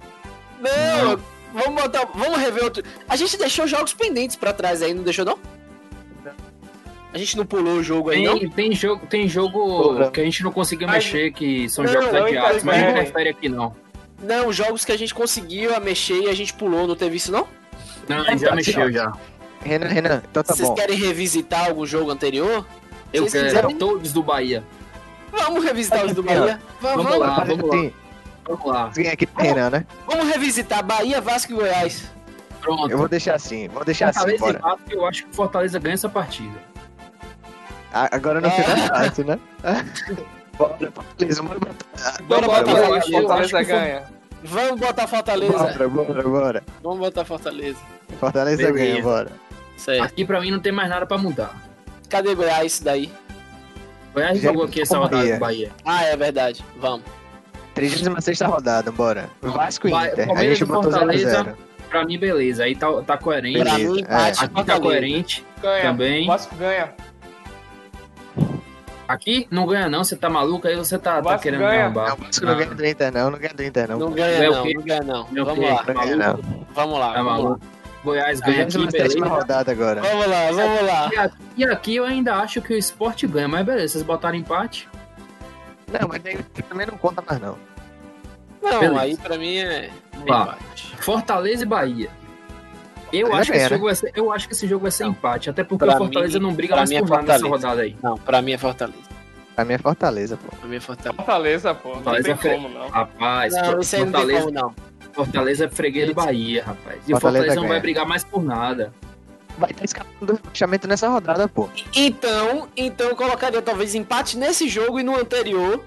Não, vamos botar. Vamos rever outro. A gente deixou jogos pendentes pra trás aí, não deixou, não? A gente não pulou o jogo aí, não? tem, tem jogo, tem jogo que a gente não conseguiu Mas- mexer, que são Não, jogos não adiados, mas não interfere. interfere aqui não. Não, jogos que a gente conseguiu a mexer e a gente pulou, não teve isso, não? Não, a gente já Tá, mexeu já. Renan, Renan, então tá Vocês bom. querem revisitar algum jogo anterior? Eu Vocês quero quiserem? todos do Bahia. Vamos revisitar os do Bahia? Vamos, Vamos vamos, lá. Vamos lá. Assim, Vamos lá. Aqui pro Renan, né? vamos revisitar Bahia, Vasco e Goiás. Pronto. Eu vou deixar assim, vou deixar assim, Fortaleza e bora. Vasco, eu acho que o Fortaleza ganha essa partida. A- Agora no Ah. final é fácil, né? Bora, Fortaleza, bora botar. Bora Bora, bora, acho Fortaleza que ganha. Vamos botar Fortaleza. Bora, bora, bora. Vamos botar Fortaleza. Fortaleza Beleza. ganha, bora. Certo. Aqui pra mim não tem mais nada pra mudar. Cadê Goiás isso daí? Goiás jogou aqui essa rodada do Bahia. Ah, é verdade. Vamos. 36 rodada, bora. Vasco e Vai- Inter. A Palmeiras gente e botou Fortaleza. 0x0. Pra mim, beleza. Aí tá, tá coerente. Pra mim, empate é. Aqui tá coerente. Ganha. Também. O Vasco ganha. Aqui não ganha não, você tá maluco? Aí você tá, tá querendo ganha. derrubar. Não, o Vasco não ganha do Inter, não. Não ganha do Inter, não. Não ganha não, não ganha não. Vamos quê? lá, Não ganha, não. vamos lá. Tá Vamos lá. Goiás ganha aqui, 37 beleza. rodada agora. Vamos lá, vamos lá. E aqui, e aqui eu ainda acho que o esporte ganha, mas beleza, vocês botaram empate. Não, mas daí também não conta mais, não. Não, Beleza. aí pra mim é Lá. empate. Fortaleza e Bahia. Eu acho, que esse jogo vai ser, eu acho que esse jogo vai ser empate, até porque Pra o Fortaleza mim- não briga mais é por nada nessa Fortaleza. rodada aí. Não, pra mim é Fortaleza. Pra mim é Fortaleza, pô. Pra mim é Fortaleza. Fortaleza, pô. Não Fortaleza tem é como, não. Rapaz, Não, aí não tem Fortaleza, como não. Fortaleza é freguês do Bahia, rapaz. E o Fortaleza Fortaleza não vai brigar mais por nada. Vai estar escapando do rebaixamento nessa rodada, pô. Então, então eu colocaria talvez empate nesse jogo e no anterior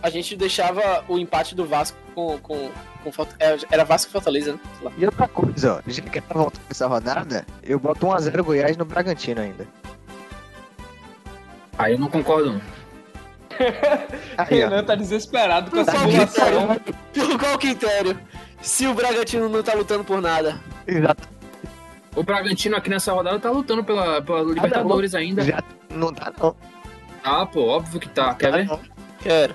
a gente deixava o empate do Vasco com. com, com é, Era Vasco e Fortaleza, né? Sei lá. E outra coisa, ó. Já que tá voltando essa rodada, eu boto 1x0 Goiás no Bragantino ainda. Aí eu não concordo, não. Aí, ó. Renan tá desesperado com Por essa critério? Por qual critério? Se o Bragantino não tá lutando por nada. Exato. O Bragantino aqui nessa rodada tá lutando pela, pela Libertadores ainda. Já não dá, não. Ah, pô, óbvio que tá. Quer ver? Quero.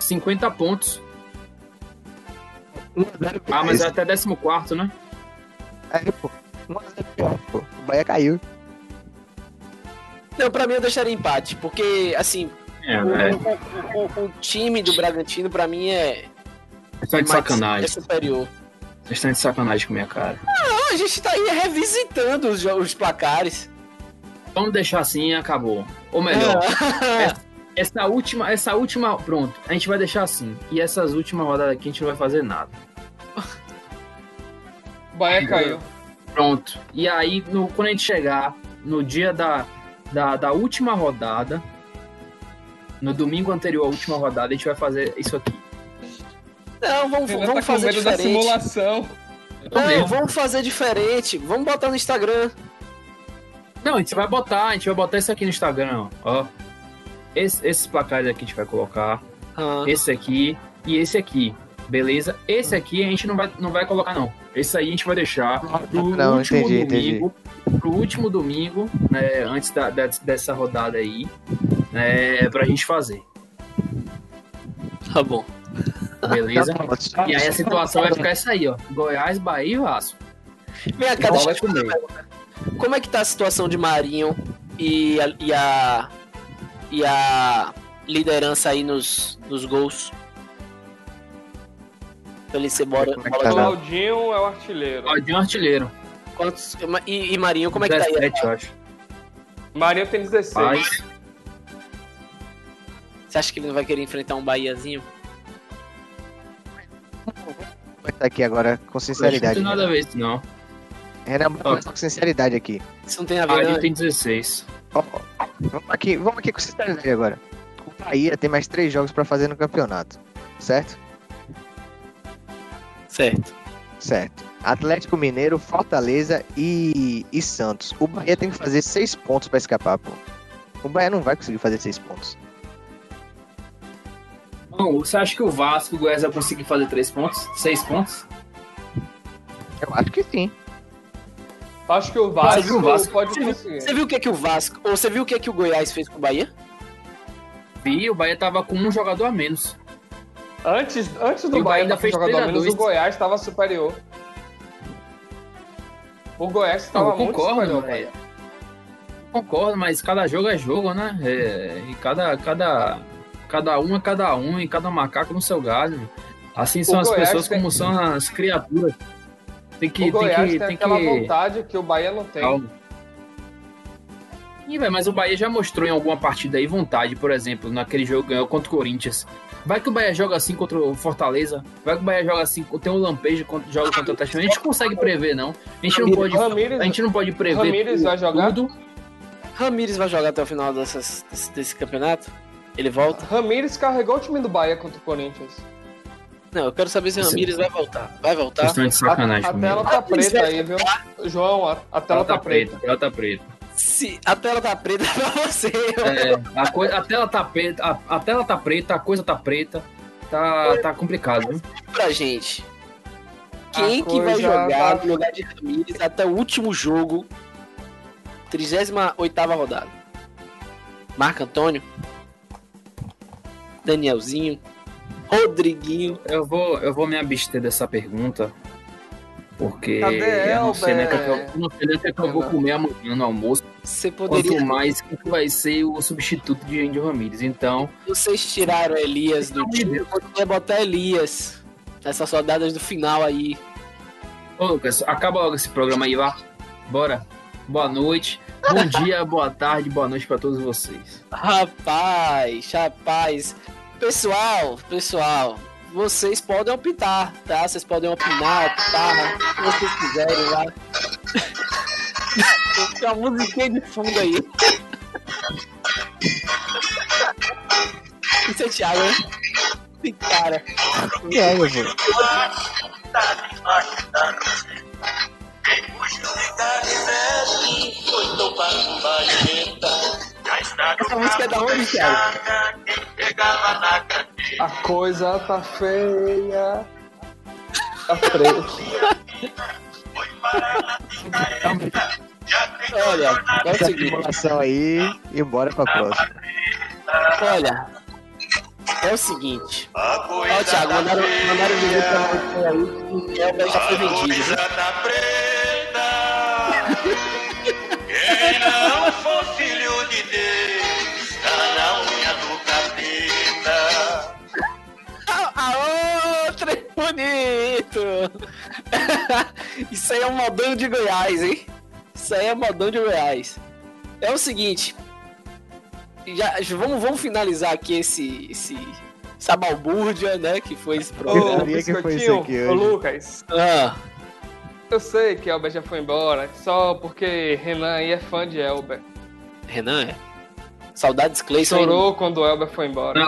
50 pontos. 1x0 Ah, mas é até 14, né? É, pô. 1x0 Goiás, pô. O Bahia caiu. Não, pra mim eu deixaria empate, porque assim, É, o, velho. o- o- o- time do Bragantino pra mim é, estão de mais- sacanagem. é superior. Vocês estão de sacanagem com a minha cara. Não, a gente tá aí revisitando os, os placares. Vamos deixar assim e acabou. Ou melhor, essa última, essa última, pronto, a gente vai deixar assim. E essas últimas rodadas aqui a gente não vai fazer nada. Bahia caiu. Pronto. E aí, no- quando a gente chegar no dia da, da, da última rodada, no domingo anterior à última rodada, a gente vai fazer isso aqui. Não, vamos, Renan tá vamos com fazer medo da diferente. simulação. Tô Não, vamos fazer diferente. Vamos botar no Instagram. Não, a gente vai botar, a gente vai botar isso aqui no Instagram, ó. Esse- esses placares aqui a gente vai colocar. Ah, Esse aqui e esse aqui. Beleza? Esse aqui a gente não vai, não vai colocar, não. Esse aí a gente vai deixar pro Não, último entendi, entendi. domingo. Pro último domingo, né, antes da, da- dessa rodada aí, né, pra gente fazer. tá bom. Beleza? Tá E aí a situação vai ficar essa aí, ó. Goiás, Bahia e Vasco. Vem cá, Qual deixa vai comer? Como é que tá a situação de Marinho e a, e a, e a liderança aí nos, nos gols? Pra ele ser bora. É tá? Claudinho é o artilheiro. Claudinho Artilheiro. Quantos, e, e Marinho, como é que tá aí? 17, eu acho. Marinho tem 16. Mas, Você acha que ele não vai querer enfrentar um Bahiazinho? Vai estar aqui agora com não sinceridade. tem nada a Renan, ver isso, não. Renan começar com sinceridade aqui. Isso não tem a ver, Bahia não. Ah, tem 16. Ó, ó, vamos aqui, vamos aqui com sinceridade agora. O Bahia tem mais três jogos pra fazer no campeonato. Certo? Certo. Certo. Atlético Mineiro, Fortaleza e, e Santos. O Bahia tem que fazer seis pontos pra escapar, pô. O Bahia não vai conseguir fazer seis pontos. Não, você acha que o Vasco e o Goiás vai conseguir fazer três pontos? Seis pontos? Eu acho que sim. Acho que o Vasco, viu o Vasco? pode Você viu, conseguir. você viu o que, é que o Vasco. Ou você viu o que, é que o Goiás fez com o Bahia? Vi, o Bahia tava com um jogador a menos. Antes, antes E do o Bahia Bahia fez jogador 3 a menos, 2. o Goiás estava superior. O Goiás estava eu muito concordo, superior. Concordo, mas cada jogo é jogo, né? É, e cada, cada, cada um é cada um, e cada macaco no seu galho. Assim são O as Goiás pessoas tem- como são as criaturas. Tem que. o Goiás tem tem, que, tem aquela que... vontade que o Bahia não tem. Calma. Ih, véi, mas o Bahia já mostrou em alguma partida aí vontade, por exemplo, naquele jogo que ganhou contra o Corinthians. Vai que o Bahia joga assim contra o Fortaleza, vai que o Bahia joga assim, tem um lampejo contra, joga contra o Atlético. A gente não consegue prever, não. A gente não pode, Ramires- a gente não pode prever Ramires vai jogar? tudo. Ramires vai jogar até o final dessas, desse, desse campeonato? Ele volta? Ramires carregou o time do Bahia contra o Corinthians. Não, eu quero saber se o. Ramires vai voltar. Vai voltar? Vocês estão de sacanagem a, a tela tá preta aí, viu? João, a, a tela tá preta. A tela tá preta. Se a tela tá preta pra você. É, a, coi- a tela tá preta, a, a tela tá preta, a coisa tá preta. Tá, tá complicado, viu? pra gente. Quem A que vai coisa jogar tá- no lugar de Ramires até o último jogo? 38 rodada. Marco Antônio. Danielzinho. Rodriguinho. Eu vou, eu vou me abster dessa pergunta. Porque Cadê eu não sei nem o que, é que eu, que, é que eu vou comer amanhã no almoço. Você poderia. Quanto mais quem que vai ser o substituto de Andy Ramírez. Então, Vocês tiraram Elias do time. Eu poderia botar Elias. Nessas rodadas do final aí. ô Lucas, acaba logo esse programa aí, vá. Bora. Boa noite. Bom dia, boa tarde, boa noite pra todos vocês. Rapaz, rapaz. Pessoal, pessoal, vocês podem optar, tá? Vocês podem opinar, optar, o que vocês quiserem lá. Tem uma musiquinha de fundo aí. Isso é Thiago, né? Tem cara. E eu vou. Essa música é da onde, Thiago? A coisa tá feia. Tá preta. Olha, é Essa simulação aí e bora pra próxima. Olha, é o seguinte. Ó, Thiago, mandaram, mandaram dizer pra você aí que o Elber já foi vendido. viu? Quem não for filho de Deus, tá na unha do capeta. A, a outra é bonito! Isso aí é um modão de Goiás, hein? Isso aí é modão de Goiás. É o seguinte. Já, vamos, vamos finalizar aqui esse, esse, essa balbúrdia, né? Que foi esse Ô, programa. sabia que foi isso aqui ô hoje. Lucas, Ah, eu sei que Elber já foi embora, só porque Renan aí é fã de Elber. Renan, é? Saudades Cleison. hein? Chorou quando o Elber foi embora.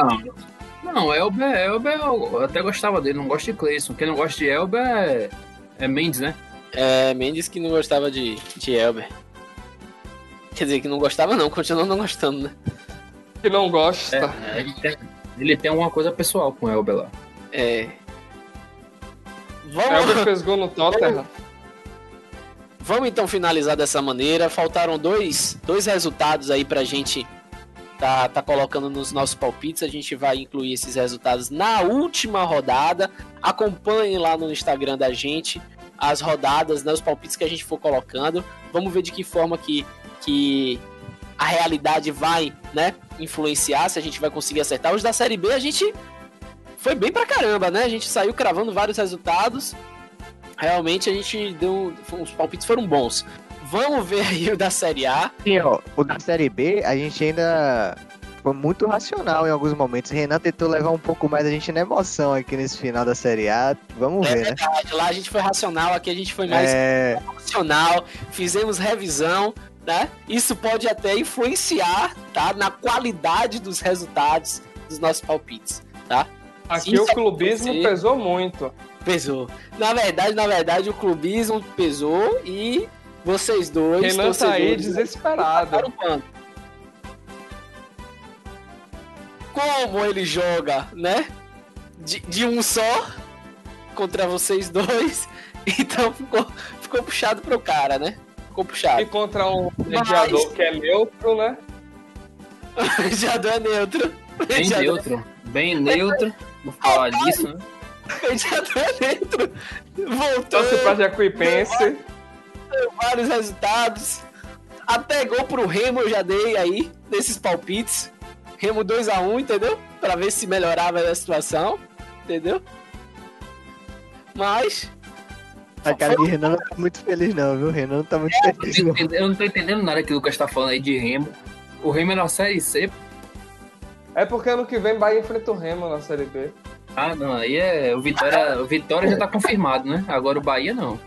Não, não, Elber, Elber eu até gostava dele, não gosto de Cleison. Quem não gosta de Elber é, é Mendes, né? É, Mendes que não gostava de, de Elber. Quer dizer, que não gostava não, continuou não gostando, né? Que não gosta. É, ele, tem, ele tem alguma coisa pessoal com o Elber lá. É. Elber Vamos, fez gol no Tottenham. vamos então finalizar dessa maneira. Faltaram dois, dois resultados aí pra gente tá, tá colocando nos nossos palpites. A gente vai incluir esses resultados na última rodada. Acompanhem lá no Instagram da gente as rodadas, né, os palpites que a gente for colocando. Vamos ver de que forma que, que a realidade vai, né, influenciar, se a gente vai conseguir acertar. Os da Série B a gente foi bem pra caramba, né? A gente saiu cravando vários resultados. Realmente a gente deu. Os palpites foram bons. Vamos ver aí o da Série A. Sim, ó, o da Série B, a gente ainda foi muito racional em alguns momentos. Renan tentou levar um pouco mais a gente na emoção aqui nesse final da Série A. Vamos É ver, né? verdade, lá a gente foi racional, aqui a gente foi mais É, racional. Fizemos revisão, né? Isso pode até influenciar, tá? Na qualidade dos resultados dos nossos palpites, tá? Aqui o sabe clubismo pesou muito. Pesou. Na verdade, na verdade, o clubismo pesou e vocês dois. Renan tá aí desesperado. Como ele joga, né? De, de um só contra vocês dois. Então ficou, ficou puxado pro cara, né? Ficou puxado. E contra um mediador que é neutro, né? Já deu neutro. Bem neutro. Bem neutro. Vou falar disso, né? Já deu neutro. Voltou. Torce pra Jacuipense. vários resultados. Até gol pro Remo eu já dei aí, nesses palpites. Remo 2x1, entendeu? Pra ver se melhorava a situação, entendeu? Mas, A cara de Renan não tá muito feliz, não, viu? Renan não tá muito Eu feliz, não não. tô eu não tô entendendo nada que o Lucas tá falando aí de Remo. O Remo é na Série C. É porque ano que vem Bahia enfrenta o Remo na Série B. Ah, não, aí é. O Vitória, o Vitória já tá confirmado, né? Agora o Bahia não.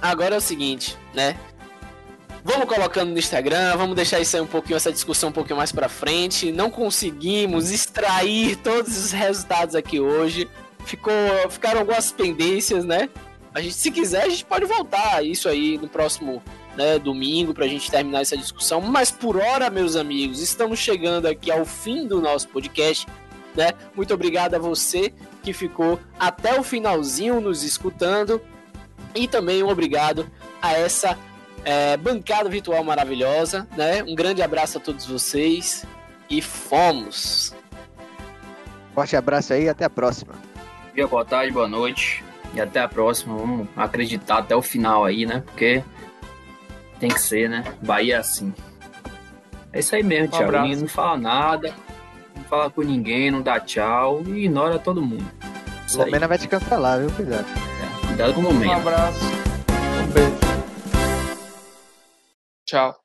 agora é o seguinte, né? Vamos colocando no Instagram, vamos deixar isso aí um pouquinho, essa discussão um pouquinho mais pra frente. Não conseguimos extrair todos os resultados aqui hoje. Ficou, ficaram algumas pendências, né? A gente, se quiser, a gente pode voltar a isso aí no próximo né, domingo pra gente terminar essa discussão. Mas por hora, meus amigos, estamos chegando aqui ao fim do nosso podcast. Né? Muito obrigado a você que ficou até o finalzinho nos escutando. E também um obrigado a essa é, bancada virtual maravilhosa. Né? Um grande abraço a todos vocês. E fomos! Forte abraço aí e até a próxima. Dia, boa tarde, boa noite. E até a próxima. Vamos acreditar até o final aí, né? Porque tem que ser, né? Bahia é assim. É isso aí mesmo, Um Thiago. abraço. Não fala nada, não fala com ninguém, não dá tchau e ignora todo mundo. Isso aí. Lumena vai te cancelar, viu? Cuidado. Cuidado com o Um momento. abraço. Um beijo. Tchau.